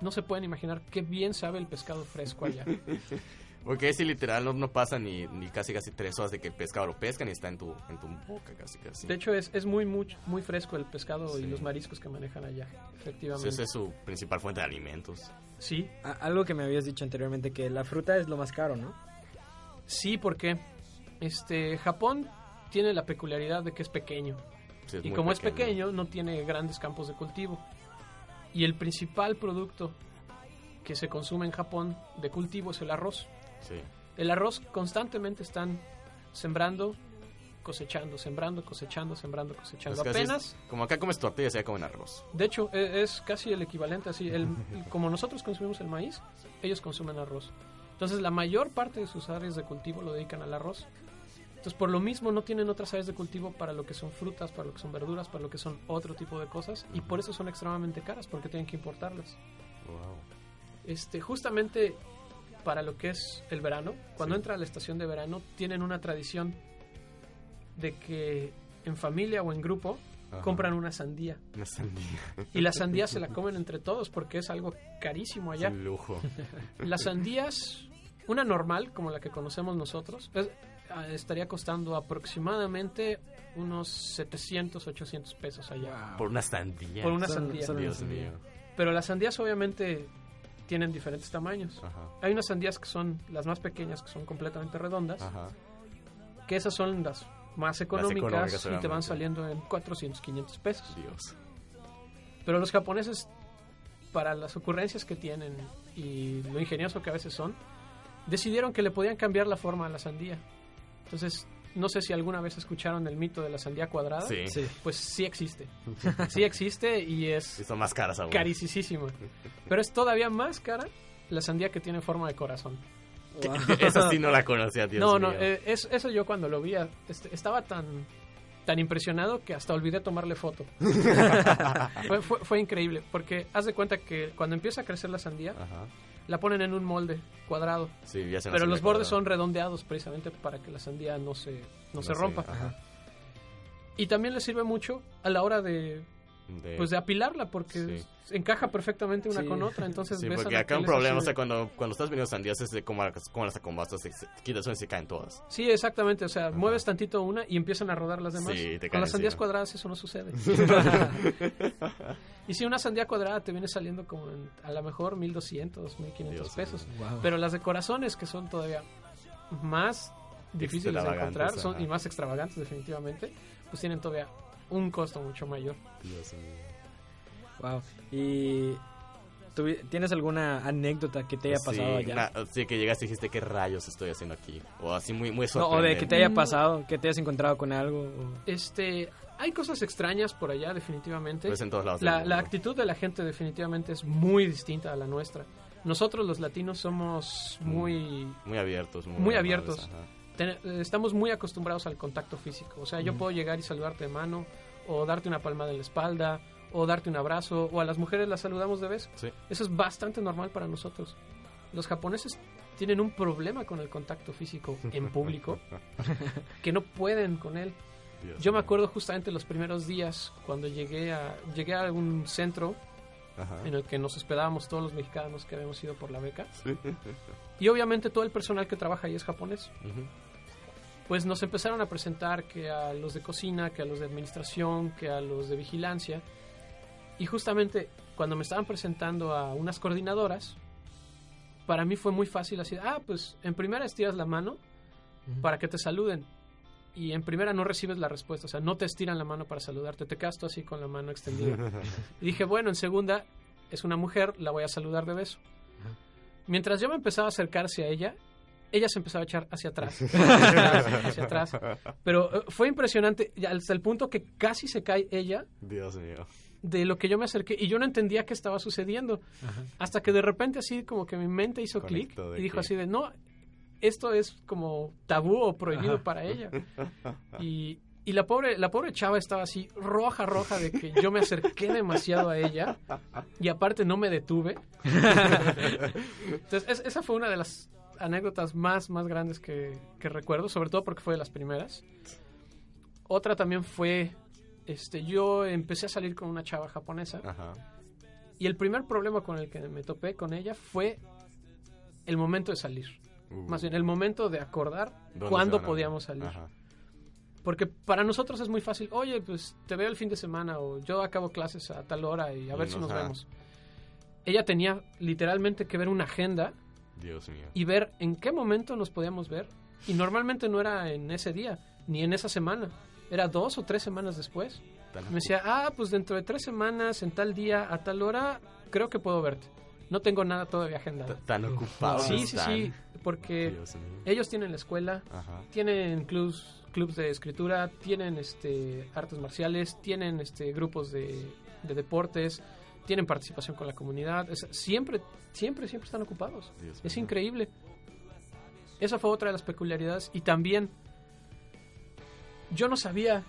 Speaker 12: No se pueden imaginar qué bien sabe el pescado fresco allá.
Speaker 1: Porque si literal no, no pasa ni, ni casi casi tres horas de que el pescado lo pescan y está en tu, en tu boca casi casi.
Speaker 12: De hecho, es, es muy, muy, muy fresco el pescado y
Speaker 1: Sí.
Speaker 12: los mariscos que manejan allá, efectivamente.
Speaker 1: Esa es su principal fuente de alimentos.
Speaker 12: Sí.
Speaker 11: A- algo que me habías dicho anteriormente, que la fruta es lo más caro, ¿no?
Speaker 12: Sí, porque este Japón tiene la peculiaridad de que es pequeño.
Speaker 1: Sí, es
Speaker 12: y como es pequeño, no tiene grandes campos de cultivo. Y el principal producto que se consume en Japón de cultivo es el arroz.
Speaker 1: Sí.
Speaker 12: El arroz constantemente están sembrando, cosechando, sembrando, cosechando, sembrando, cosechando.
Speaker 1: Es
Speaker 12: Apenas,
Speaker 1: como acá comes tortillas y allá comen arroz.
Speaker 12: de hecho, e- es casi el equivalente así. El, como nosotros consumimos el maíz, ellos consumen arroz. Entonces, la mayor parte de sus áreas de cultivo lo dedican al arroz. Entonces, por lo mismo, no tienen otras áreas de cultivo para lo que son frutas, para lo que son verduras, para lo que son otro tipo de cosas. Y por eso son extremadamente caras, porque tienen que importarlas.
Speaker 1: Wow.
Speaker 12: Este, justamente para lo que es el verano, cuando
Speaker 1: Sí.
Speaker 12: entra la estación de verano, tienen una tradición de que en familia o en grupo
Speaker 1: Ajá.
Speaker 12: compran una sandía.
Speaker 1: Una sandía.
Speaker 12: Y la sandía se la comen entre todos porque es algo carísimo allá.
Speaker 1: Es un lujo.
Speaker 12: Las sandías, una normal como la que conocemos nosotros, es- ah, estaría costando aproximadamente unos 700, 800 pesos allá.
Speaker 1: Por una sandía.
Speaker 12: Por una sandía.
Speaker 1: Dios mío.
Speaker 12: Pero las sandías obviamente tienen diferentes tamaños.
Speaker 1: Ajá.
Speaker 12: Hay unas sandías que son las más pequeñas, que son completamente redondas,
Speaker 1: Ajá.
Speaker 12: que esas son las más económicas,
Speaker 1: económicas,
Speaker 12: y te van saliendo en 400, 500 pesos.
Speaker 1: Dios.
Speaker 12: Pero los japoneses, para las ocurrencias que tienen y lo ingenioso que a veces son, decidieron que le podían cambiar la forma a la sandía. Entonces, no sé si alguna vez escucharon el mito de la sandía cuadrada.
Speaker 1: Sí.
Speaker 11: Sí.
Speaker 12: Pues sí existe. Sí existe y es
Speaker 1: Y son más caras aún.
Speaker 12: carísima. Pero es todavía más cara la sandía que tiene forma de corazón.
Speaker 11: Wow.
Speaker 1: Esa sí no la conocía, Dios
Speaker 12: no,
Speaker 1: mío.
Speaker 12: no, eh, es- eso yo cuando lo vi, este, estaba tan tan impresionado que hasta olvidé tomarle foto. fue, fue- fue increíble, porque haz de cuenta que cuando empieza a crecer la sandía,
Speaker 1: Ajá.
Speaker 12: La ponen en un molde cuadrado,
Speaker 1: Sí, ya se me
Speaker 12: pero los bordes
Speaker 1: cuadrado.
Speaker 12: son redondeados precisamente para que la sandía no se, no
Speaker 1: No
Speaker 12: se
Speaker 1: sé,
Speaker 12: rompa.
Speaker 1: ajá.
Speaker 12: Y también le sirve mucho a la hora de,
Speaker 1: De-
Speaker 12: pues, de apilarla, porque
Speaker 1: Sí.
Speaker 12: encaja perfectamente una
Speaker 11: Sí.
Speaker 12: con otra, entonces
Speaker 1: Sí,
Speaker 12: ves
Speaker 1: porque acá un problema, o sea, cuando, cuando estás vendiendo sandías es de cómo, las- cómo las acombastas, se, se quitas una y se caen todas.
Speaker 12: Sí, exactamente. O sea, mueves tantito una y empiezan a rodar las demás.
Speaker 1: Sí, te
Speaker 12: Con las sandías cuadradas eso no sucede. y si una sandía cuadrada te viene saliendo como en, a lo mejor 1200, 1500
Speaker 1: Dios
Speaker 12: pesos.
Speaker 11: Wow.
Speaker 12: Pero las de corazones que son todavía más difíciles de encontrar son,
Speaker 1: ajá.
Speaker 12: y más extravagantes definitivamente, pues tienen todavía un costo mucho mayor.
Speaker 1: Dios mío.
Speaker 11: Wow. Y ¿tuvi- ¿tienes alguna anécdota que te haya pasado
Speaker 1: sí,
Speaker 11: allá?
Speaker 1: una- sí, que llegaste y dijiste, ¿qué rayos estoy haciendo aquí? O así muy, muy
Speaker 11: No, o de que te
Speaker 1: sorprendente.
Speaker 11: haya pasado, que te hayas encontrado con algo. o-
Speaker 12: Este, hay cosas extrañas por allá, definitivamente.
Speaker 1: Pues en todos lados
Speaker 12: La, actitud de la gente definitivamente es muy distinta a la nuestra. Nosotros los latinos somos muy,
Speaker 1: Muy abiertos. Muy,
Speaker 12: abiertos. Ten- estamos muy acostumbrados al contacto físico. O sea, yo
Speaker 1: Ujú.
Speaker 12: puedo llegar y saludarte de mano, o darte una palmada en la espalda, o darte un abrazo, o a las mujeres las saludamos de beso.
Speaker 1: Sí.
Speaker 12: Eso es bastante normal para nosotros. Los japoneses tienen un problema con el contacto físico en público, que no pueden con él.
Speaker 1: Dios
Speaker 12: Yo me acuerdo justamente los primeros días cuando llegué a llegué a un centro
Speaker 1: Ajá.
Speaker 12: en el que nos hospedábamos todos los mexicanos que habíamos ido por la beca.
Speaker 1: Sí.
Speaker 12: Y obviamente todo el personal que trabaja ahí es japonés. Pues nos empezaron a presentar que a los de cocina, que a los de administración, que a los de vigilancia. Y justamente cuando me estaban presentando a unas coordinadoras, para mí fue muy fácil así, ah, pues en primera estiras la mano para que te saluden. Y en primera no recibes la respuesta, o sea, no te estiran la mano para saludarte, te quedas tú así con la mano extendida. y dije, bueno, en segunda es una mujer, la voy a saludar de beso. Mientras yo me empezaba a acercarse a ella, ella se empezaba a echar hacia atrás, hacia atrás, hacia atrás. Pero eh, fue impresionante, hasta el punto que casi se cae ella
Speaker 1: Dios mío.
Speaker 12: de lo que yo me acerqué y yo no entendía qué estaba sucediendo. Hasta que de repente así como que mi mente hizo clic y dijo
Speaker 1: que-
Speaker 12: así de, no, esto es como tabú o prohibido para ella. Y, y la pobre la pobre chava estaba así roja, roja de que yo me acerqué demasiado a ella y aparte no me detuve. Entonces, es- esa fue una de las anécdotas más, más grandes que, que recuerdo, sobre todo porque fue de las primeras. Otra también fue, este, yo empecé a salir con una chava japonesa
Speaker 1: Ajá.
Speaker 12: y el primer problema con el que me topé con ella fue el momento de salir.
Speaker 1: Uh.
Speaker 12: Más bien, el momento de acordar
Speaker 1: ¿Dónde
Speaker 12: cuándo podíamos salir.
Speaker 1: Ajá.
Speaker 12: Porque para nosotros es muy fácil, oye, pues te veo el fin de semana o yo acabo clases a tal hora y a ver si
Speaker 1: nos-
Speaker 12: nos
Speaker 1: ajá.
Speaker 12: vemos. Ella tenía literalmente que ver una agenda
Speaker 1: Dios mío.
Speaker 12: y ver en qué momento nos podíamos ver. Y normalmente no era en ese día, ni en esa semana. Era dos o tres semanas después.
Speaker 1: Tan
Speaker 12: Me decía, ah, pues dentro de tres semanas, en tal día, a tal hora, creo que puedo verte. No tengo nada todavía agendado.
Speaker 1: Tan ocupados
Speaker 12: Sí, sí, sí, porque ellos tienen la escuela,
Speaker 1: Ajá.
Speaker 12: tienen clubs, clubs de escritura, tienen este artes marciales, tienen este grupos de, de deportes, tienen participación con la comunidad. Es- siempre, siempre, siempre están ocupados.
Speaker 1: Dios
Speaker 12: Es
Speaker 1: mío.
Speaker 12: increíble. Esa fue otra de las peculiaridades. Y también yo no sabía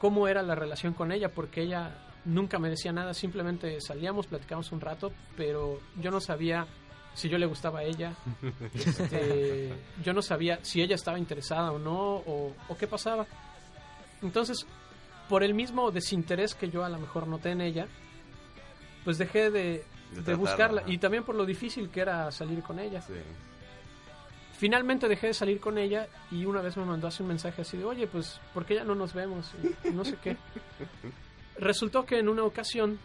Speaker 12: cómo era la relación con ella porque ella nunca me decía nada. Simplemente salíamos, platicábamos un rato, pero yo no sabía si yo le gustaba a ella. Este, yo no sabía si ella estaba interesada o no o, o qué pasaba. Entonces, por el mismo desinterés que yo a lo mejor noté en ella, pues dejé de,
Speaker 1: De
Speaker 12: de
Speaker 1: tratarla,
Speaker 12: buscarla
Speaker 1: ajá.
Speaker 12: y tambií por lo difícil que era salir con ella.
Speaker 1: Sí.
Speaker 12: Finalmente dejé de salir con ella y una vez me mandó así un mensaje así de, oye, pues, ¿por qué ya no nos vemos? Y no sé qué. Resultó que en una ocasión,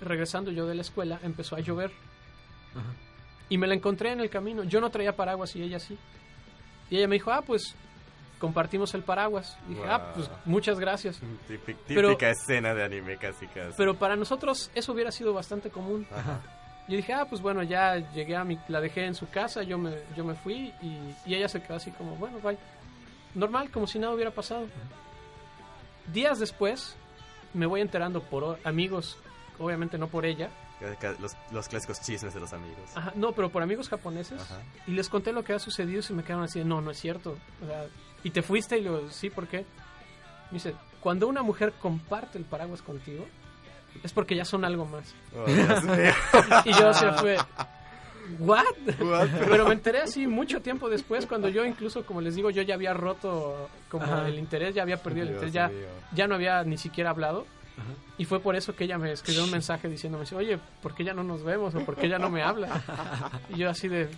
Speaker 12: regresando yo de la escuela, empezó a llover. Y me la encontré en el camino. Yo no traía paraguas y ella sí. Y ella me dijo, ah, pues compartimos el paraguas. Y dije, ah, pues muchas gracias.
Speaker 1: Típica,
Speaker 12: Pero-
Speaker 1: escena de anime casi casi.
Speaker 12: Pero para nosotros eso hubiera sido bastante común.
Speaker 1: Ajá.
Speaker 12: Yo dije, ah, pues bueno, ya llegué a mi... La dejé en su casa, yo me, yo me fui y, y ella se quedó así como, bueno, bye. Normal, como si nada hubiera pasado. Días después me voy enterando por amigos, obviamente no por ella.
Speaker 1: Los, los clásicos chismes de los amigos.
Speaker 12: Ajá, no, pero por amigos japoneses.
Speaker 1: Ajá.
Speaker 12: Y les conté lo que ha sucedido y se me quedaron así, no, no es cierto. O sea, y te fuiste y le digo, sí, ¿por qué? Me dice, cuando una mujer comparte el paraguas contigo, es porque ya son algo más.
Speaker 1: Oh,
Speaker 12: y yo se fue, ¿what?
Speaker 1: What?
Speaker 12: Pero me enteré así mucho tiempo después, cuando yo incluso, como les digo, yo ya había roto como
Speaker 11: Ajá.
Speaker 12: el interés, ya había perdido el interés, ya,
Speaker 1: mío.
Speaker 12: ya no había ni siquiera hablado. Y fue por eso que ella me escribió un mensaje diciéndome, oye, ¿por qué ya no nos vemos? ¿O por qué ya no me habla? Y yo así de,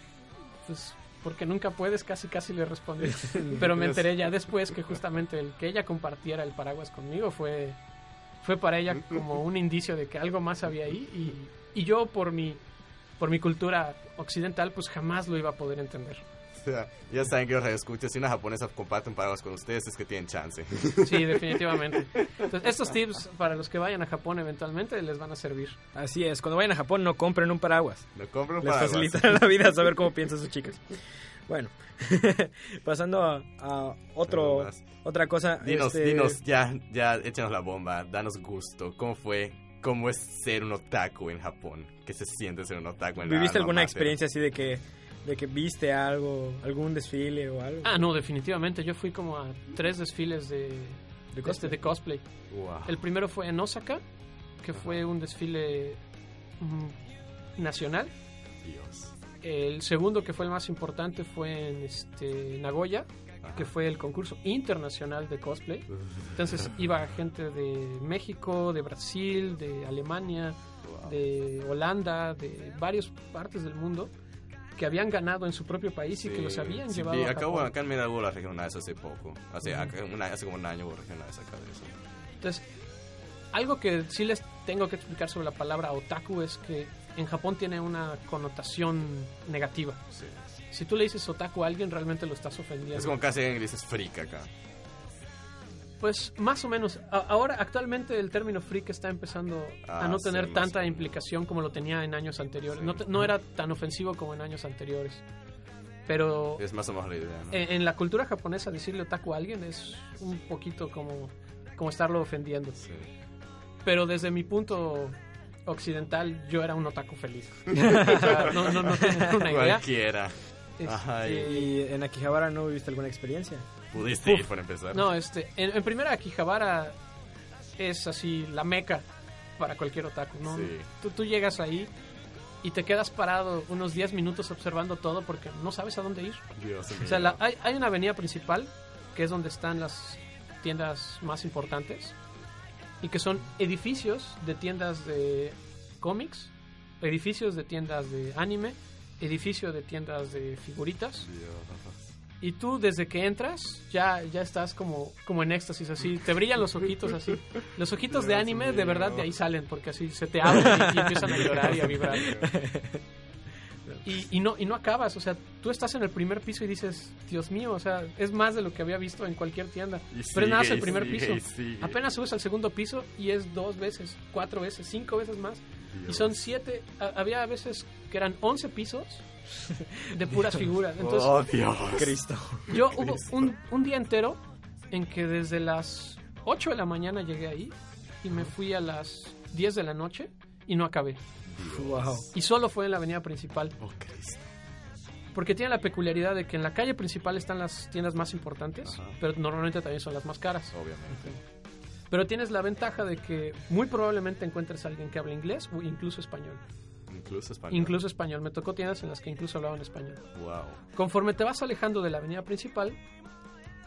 Speaker 12: pues, porque nunca puedes, casi casi le respondí. Pero me enteré ya después que justamente el que ella compartiera el paraguas conmigo fue, fue para ella como un indicio de que algo más había ahí. Y, y yo por mi, por mi cultura occidental, pues jamás lo iba a poder entender.
Speaker 1: ya saben que los radioescuchas, si una japonesa comparte un paraguas con ustedes, es que tienen chance.
Speaker 12: Sí, definitivamente. Entonces, estos tips para los que vayan a Japón eventualmente les van a servir.
Speaker 11: Así es, cuando vayan a Japón no compren un paraguas.
Speaker 1: No compren un
Speaker 11: Les
Speaker 1: paraguas.
Speaker 11: facilitará la vida saber cómo piensan sus chicas. Bueno, pasando a, a otro, otra cosa.
Speaker 1: Dinos,
Speaker 11: este,
Speaker 1: dinos, ya, ya, échanos la bomba, danos gusto. ¿Cómo fue? ¿Cómo es ser un otaku en Japón? ¿Qué se siente ser un otaku en
Speaker 11: ¿Viviste alguna
Speaker 1: mater?
Speaker 11: experiencia así de que, de que viste algo, algún desfile o algo?
Speaker 12: Ah, no, definitivamente. Yo fui como a tres desfiles de,
Speaker 11: ¿De
Speaker 12: este, de cosplay.
Speaker 1: Wow.
Speaker 12: El primero fue en Osaka, que fue un desfile mm, nacional.
Speaker 1: Dios.
Speaker 12: El segundo, que fue el más importante, fue en este, Nagoya, que fue el concurso internacional de cosplay. Entonces iba gente de México, de Brasil, de Alemania, de Holanda, de varias partes del mundo que habían ganado en su propio país y que los habían
Speaker 1: Sí,
Speaker 12: llevado a
Speaker 1: acá, acá en hubo la regionales hace poco. Hace, acá una- hace como un año regionales acá de eso.
Speaker 12: Entonces, algo que sí les tengo que explicar sobre la palabra otaku es que en Japón tiene una connotación negativa. Si tú le dices otaku a alguien, realmente lo estás ofendiendo.
Speaker 1: Es como casi en inglés es freak acá.
Speaker 12: Pues más o menos. A- ahora, actualmente, el término freak está empezando
Speaker 1: Ah,
Speaker 12: a no
Speaker 1: sí,
Speaker 12: tener tanta implicación como lo tenía en años anteriores. No, no era tan ofensivo como en años anteriores. Pero
Speaker 1: Es más o menos la idea, ¿no?
Speaker 12: en, en la cultura japonesa decirle otaku a alguien es un poquito como, como estarlo ofendiendo. Pero desde mi punto occidental, yo era un otaku feliz. O sea, no, no, no tienen una idea.
Speaker 1: Cualquiera.
Speaker 12: Este.
Speaker 11: ¿Y en Akihabara no viviste alguna experiencia?
Speaker 1: Pudiste
Speaker 12: Uf.
Speaker 1: ir por empezar.
Speaker 12: No, este, en, en primera Akihabara es así la meca para cualquier otaku, ¿no?
Speaker 1: Sí.
Speaker 12: Tú, tú llegas ahí y te quedas parado unos 10 minutos observando todo porque no sabes a dónde ir.
Speaker 1: Dios
Speaker 12: O sea, la- hay, hay una avenida principal que es donde están las tiendas más importantes y que son edificios de tiendas de cómics, edificios de tiendas de anime, edificios de tiendas de figuritas. Y tú desde que entras ya, ya estás como, como en éxtasis, así, te brillan los ojitos así. Los ojitos de anime de verdad de ahí salen porque así se te abren y, y empiezan a llorar y a vibrar. Y, y no, y no acabas, o sea, tú estás en el primer piso y dices, Dios mío, o sea, es más de lo que había visto en cualquier tienda.
Speaker 1: Y
Speaker 12: Pero es nada más
Speaker 1: sigue,
Speaker 12: el primer
Speaker 1: sigue,
Speaker 12: piso.
Speaker 1: sigue.
Speaker 12: Apenas subes al segundo piso y es dos veces, cuatro veces, cinco veces más. Y son siete, a- había a veces que eran once pisos de puras figuras. Entonces,
Speaker 1: Oh, Dios.
Speaker 11: Cristo.
Speaker 12: yo hubo un, un día entero en que desde las 8 de la mañana llegué ahí y me fui a las 10 de la noche y no acabé.
Speaker 11: Wow.
Speaker 12: Y solo fue en la avenida principal.
Speaker 1: Oh, Cristo.
Speaker 12: Porque tiene la peculiaridad de que en la calle principal están las tiendas más importantes,
Speaker 1: Ajá.
Speaker 12: pero normalmente también son las más caras.
Speaker 1: Obviamente.
Speaker 12: Pero tienes la ventaja de que muy probablemente encuentres a alguien que hable inglés o incluso español.
Speaker 1: Incluso español.
Speaker 12: Incluso español. Me tocó tiendas en las que incluso hablaban español.
Speaker 1: Wow.
Speaker 12: Conforme te vas alejando de la avenida principal,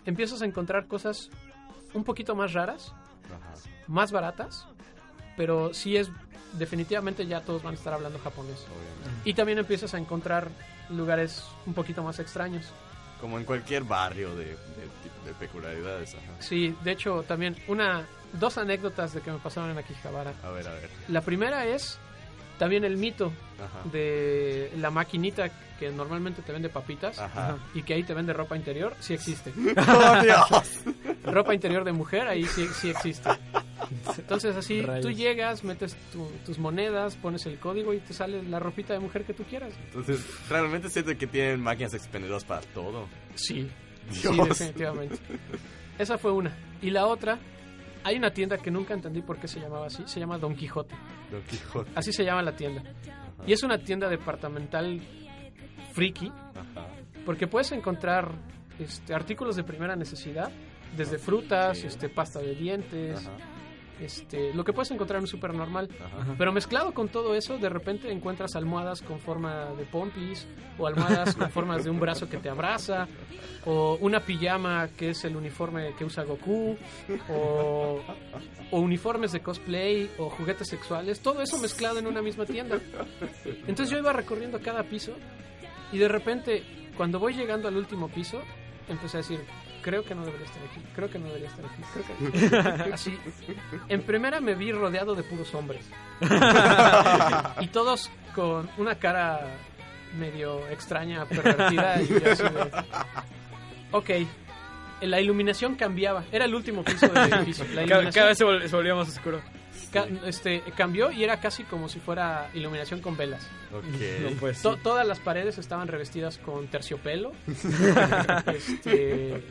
Speaker 12: empiezas a encontrar cosas un poquito más raras,
Speaker 1: Ajá.
Speaker 12: más baratas, pero sí es definitivamente ya todos van a estar hablando japonés.
Speaker 1: Obviamente.
Speaker 12: Y también empiezas a encontrar lugares un poquito más extraños.
Speaker 1: Como en cualquier barrio de, de, de peculiaridades. Ajá.
Speaker 12: Sí, de hecho también una dos anécdotas de que me pasaron en Akihabara.
Speaker 1: A ver, a ver.
Speaker 12: La primera es también el mito
Speaker 1: Ajá.
Speaker 12: de la maquinita que normalmente te vende papitas
Speaker 1: Ajá.
Speaker 12: y que ahí te vende ropa interior, sí existe.
Speaker 1: ¡Oh, Dios!
Speaker 12: ropa interior de mujer, ahí sí, sí existe. Entonces así
Speaker 11: Rayos.
Speaker 12: tú llegas, metes tu- tus monedas, pones el código y te sale la ropita de mujer que tú quieras.
Speaker 1: Entonces, realmente siento que tienen máquinas expendedoras para todo.
Speaker 12: Sí, sí, definitivamente. Esa fue una. Y la otra, hay una tienda que nunca entendí por qué se llamaba así, se llama Don Quijote.
Speaker 1: Don Quijote.
Speaker 12: Así se llama la tienda. Y es una tienda departamental friki,
Speaker 1: Ajá.
Speaker 12: porque puedes encontrar este, artículos de primera necesidad, desde frutas, este, pasta de dientes,
Speaker 1: Ajá.
Speaker 12: Este, lo que puedes encontrar en un super normal.
Speaker 1: Ajá.
Speaker 12: Pero mezclado con todo eso, de repente encuentras almohadas con forma de pompis, o almohadas con formas de un brazo que te abraza, o una pijama que es el uniforme que usa Goku, o, o uniformes de cosplay, o juguetes sexuales, todo eso mezclado en una misma tienda. Entonces yo iba recorriendo cada piso, y de repente, cuando voy llegando al último piso, empecé a decir, creo que no debería estar aquí, creo que no debería estar aquí, creo que... Así, en primera me vi rodeado de puros hombres. y todos con una cara medio extraña, pervertida. y yo así de, ok, la iluminación cambiaba. Era el último piso del edificio. La
Speaker 11: Cada,
Speaker 12: iluminación
Speaker 11: cada vez se volvía más oscuro.
Speaker 12: Ca- este, cambió y era casi como si fuera iluminación con velas.
Speaker 1: Ok.
Speaker 11: No, pues,
Speaker 12: To-
Speaker 11: sí.
Speaker 12: todas las paredes estaban revestidas con terciopelo. Este,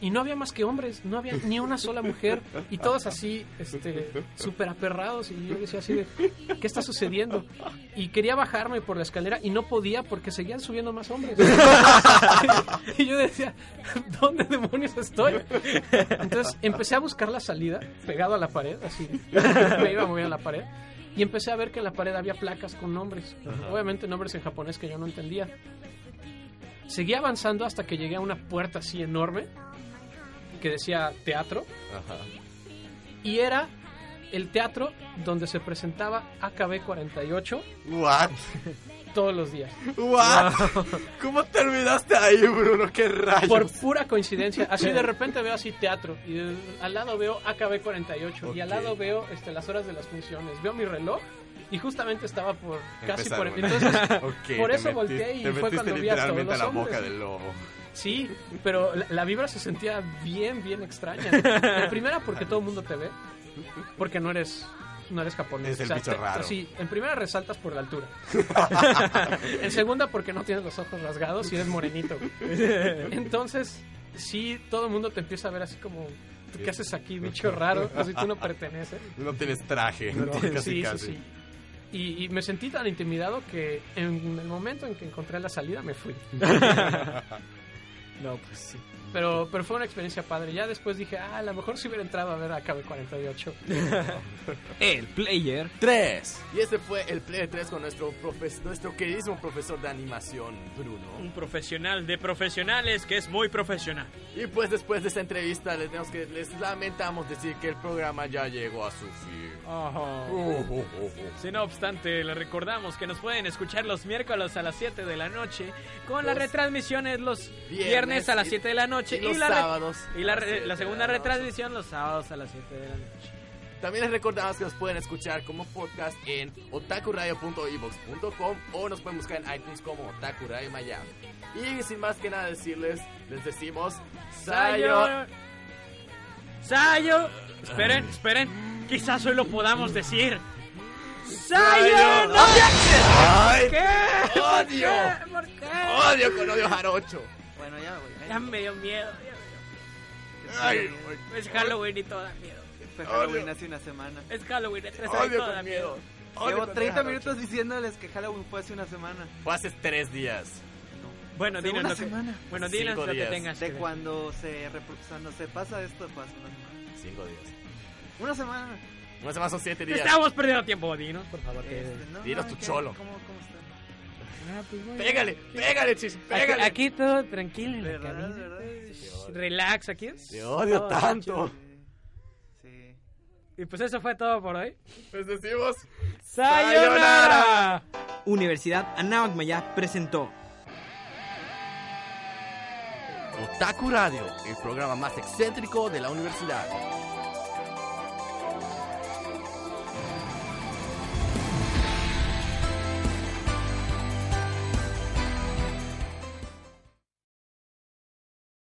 Speaker 12: y no había más que hombres, no había ni una sola mujer. Y todos así, este, súper aperrados. Y yo decía así de, ¿qué está sucediendo? Y quería bajarme por la escalera y no podía porque seguían subiendo más hombres. y yo decía, ¿dónde demonios estoy? Entonces empecé a buscar la salida pegado a la pared, así. Me iba moviendo la pared. Y empecé a ver que en la pared había placas con nombres. Obviamente nombres en japonés que yo no entendía. Seguí avanzando hasta que llegué a una puerta así enorme que decía teatro.
Speaker 1: Ajá.
Speaker 12: Y era el teatro donde se presentaba AKB48
Speaker 1: What?
Speaker 12: todos los días.
Speaker 1: What? ¿Cómo terminaste ahí, Bruno? ¿Qué rayos?
Speaker 12: Por pura coincidencia. Así de repente veo así teatro. Y de- al lado veo AKB48. Y al lado veo este, las horas de las funciones. Veo mi reloj. Y justamente estaba por casi
Speaker 1: Empezar,
Speaker 12: por...
Speaker 1: bueno.
Speaker 12: Entonces, por eso volteé y fue cuando vi a todos los
Speaker 1: a la
Speaker 12: hombres.
Speaker 1: boca del lobo.
Speaker 12: Sí, pero la, la vibra se sentía bien, bien extraña. En primera porque todo el mundo te ve, porque no eres no eres japonés.
Speaker 1: Es el bicho
Speaker 12: te-
Speaker 1: raro.
Speaker 12: Sí, en primera resaltas por la altura. en segunda porque no tienes los ojos rasgados y eres morenito. Entonces, sí, todo el mundo te empieza a ver así como ¿tú ¿qué haces aquí, bicho raro? Así tú no perteneces.
Speaker 1: No tienes traje, Casi,
Speaker 12: sí,
Speaker 1: casi.
Speaker 12: sí. Y, y me sentí tan intimidado que en el momento en que encontré la salida me fui.
Speaker 11: No, pues sí.
Speaker 12: Pero, pero fue una experiencia padre. Ya después dije, ah, a lo mejor si hubiera entrado a ver a KB48.
Speaker 11: El player.
Speaker 1: 3. Y ese fue el Player 3 con nuestro, profes- nuestro queridísimo profesor de animación, Bruno.
Speaker 2: Un profesional de profesionales que es muy profesional.
Speaker 1: Y pues después de esta entrevista les, tenemos que, les lamentamos decir que el programa ya llegó a su fin.
Speaker 2: Ajá.
Speaker 1: Uh, uh, uh, uh.
Speaker 2: Sí, no obstante, les recordamos que nos pueden escuchar los miércoles a las 7 de la noche, con las
Speaker 1: Los
Speaker 2: retransmisiones los
Speaker 1: viernes
Speaker 2: viernes, a las
Speaker 1: y-
Speaker 2: 7 de la noche
Speaker 1: y los sábados
Speaker 2: y la,
Speaker 1: las
Speaker 2: re-
Speaker 1: 7
Speaker 2: la
Speaker 1: de
Speaker 2: segunda retransmisión los sábados a las 7 de la noche.
Speaker 1: También les recordamos que nos pueden escuchar como podcast en otakuradio.evox.com o nos pueden buscar en iTunes como Otaku Radio Miami. Y sin más que nada decirles, les decimos Sayo.
Speaker 2: Sayo. Sayo. Esperen, esperen. Quizás hoy lo podamos decir. Sayo. no.
Speaker 1: ¡Ay!
Speaker 2: ¿Qué?
Speaker 1: ¡Odio!
Speaker 2: ¿Por qué?
Speaker 1: ¡Odio con odio jarocho!
Speaker 5: Bueno, ya, güey.
Speaker 2: Ya me dio miedo. ya me dio miedo.
Speaker 1: Ay,
Speaker 2: Es Halloween y todo da miedo.
Speaker 5: Fue Halloween hace una semana.
Speaker 2: Es Halloween, es
Speaker 1: Odio
Speaker 2: todo da miedo.
Speaker 5: Llevo
Speaker 1: con
Speaker 5: 30
Speaker 1: jarocho.
Speaker 5: minutos diciéndoles que Halloween fue hace una semana.
Speaker 1: Fue hace tres días.
Speaker 2: Bueno,
Speaker 5: Hace
Speaker 2: dinos
Speaker 5: una
Speaker 2: lo que,
Speaker 5: semana.
Speaker 2: bueno,
Speaker 1: Cinco
Speaker 2: dinos lo que tengas
Speaker 5: De cuando se, cuando se pasa esto fue hace una semana.
Speaker 1: Cinco días.
Speaker 5: Una semana.
Speaker 1: Una semana son siete días.
Speaker 2: Estamos perdiendo tiempo, dinos, por favor. Que...
Speaker 5: Este, no,
Speaker 1: Dinos
Speaker 5: no,
Speaker 1: tu cholo.
Speaker 5: ¿Cómo, cómo están?
Speaker 2: Ah, pues.
Speaker 1: Pégale, pégale, chis, pégale.
Speaker 2: aquí todo tranquilo en la
Speaker 5: ¿Verdad?
Speaker 2: cabina.
Speaker 5: ¿Verdad?
Speaker 2: Shh, Relax, aquí.
Speaker 1: Te odio
Speaker 2: Todo
Speaker 1: tanto.
Speaker 5: Sí.
Speaker 2: Y pues eso fue todo por hoy.
Speaker 1: Les decimos
Speaker 2: ¡Sayonara!
Speaker 11: Universidad Anáhuac Maya presentó
Speaker 1: Otaku Radio, el programa más excéntrico de la universidad.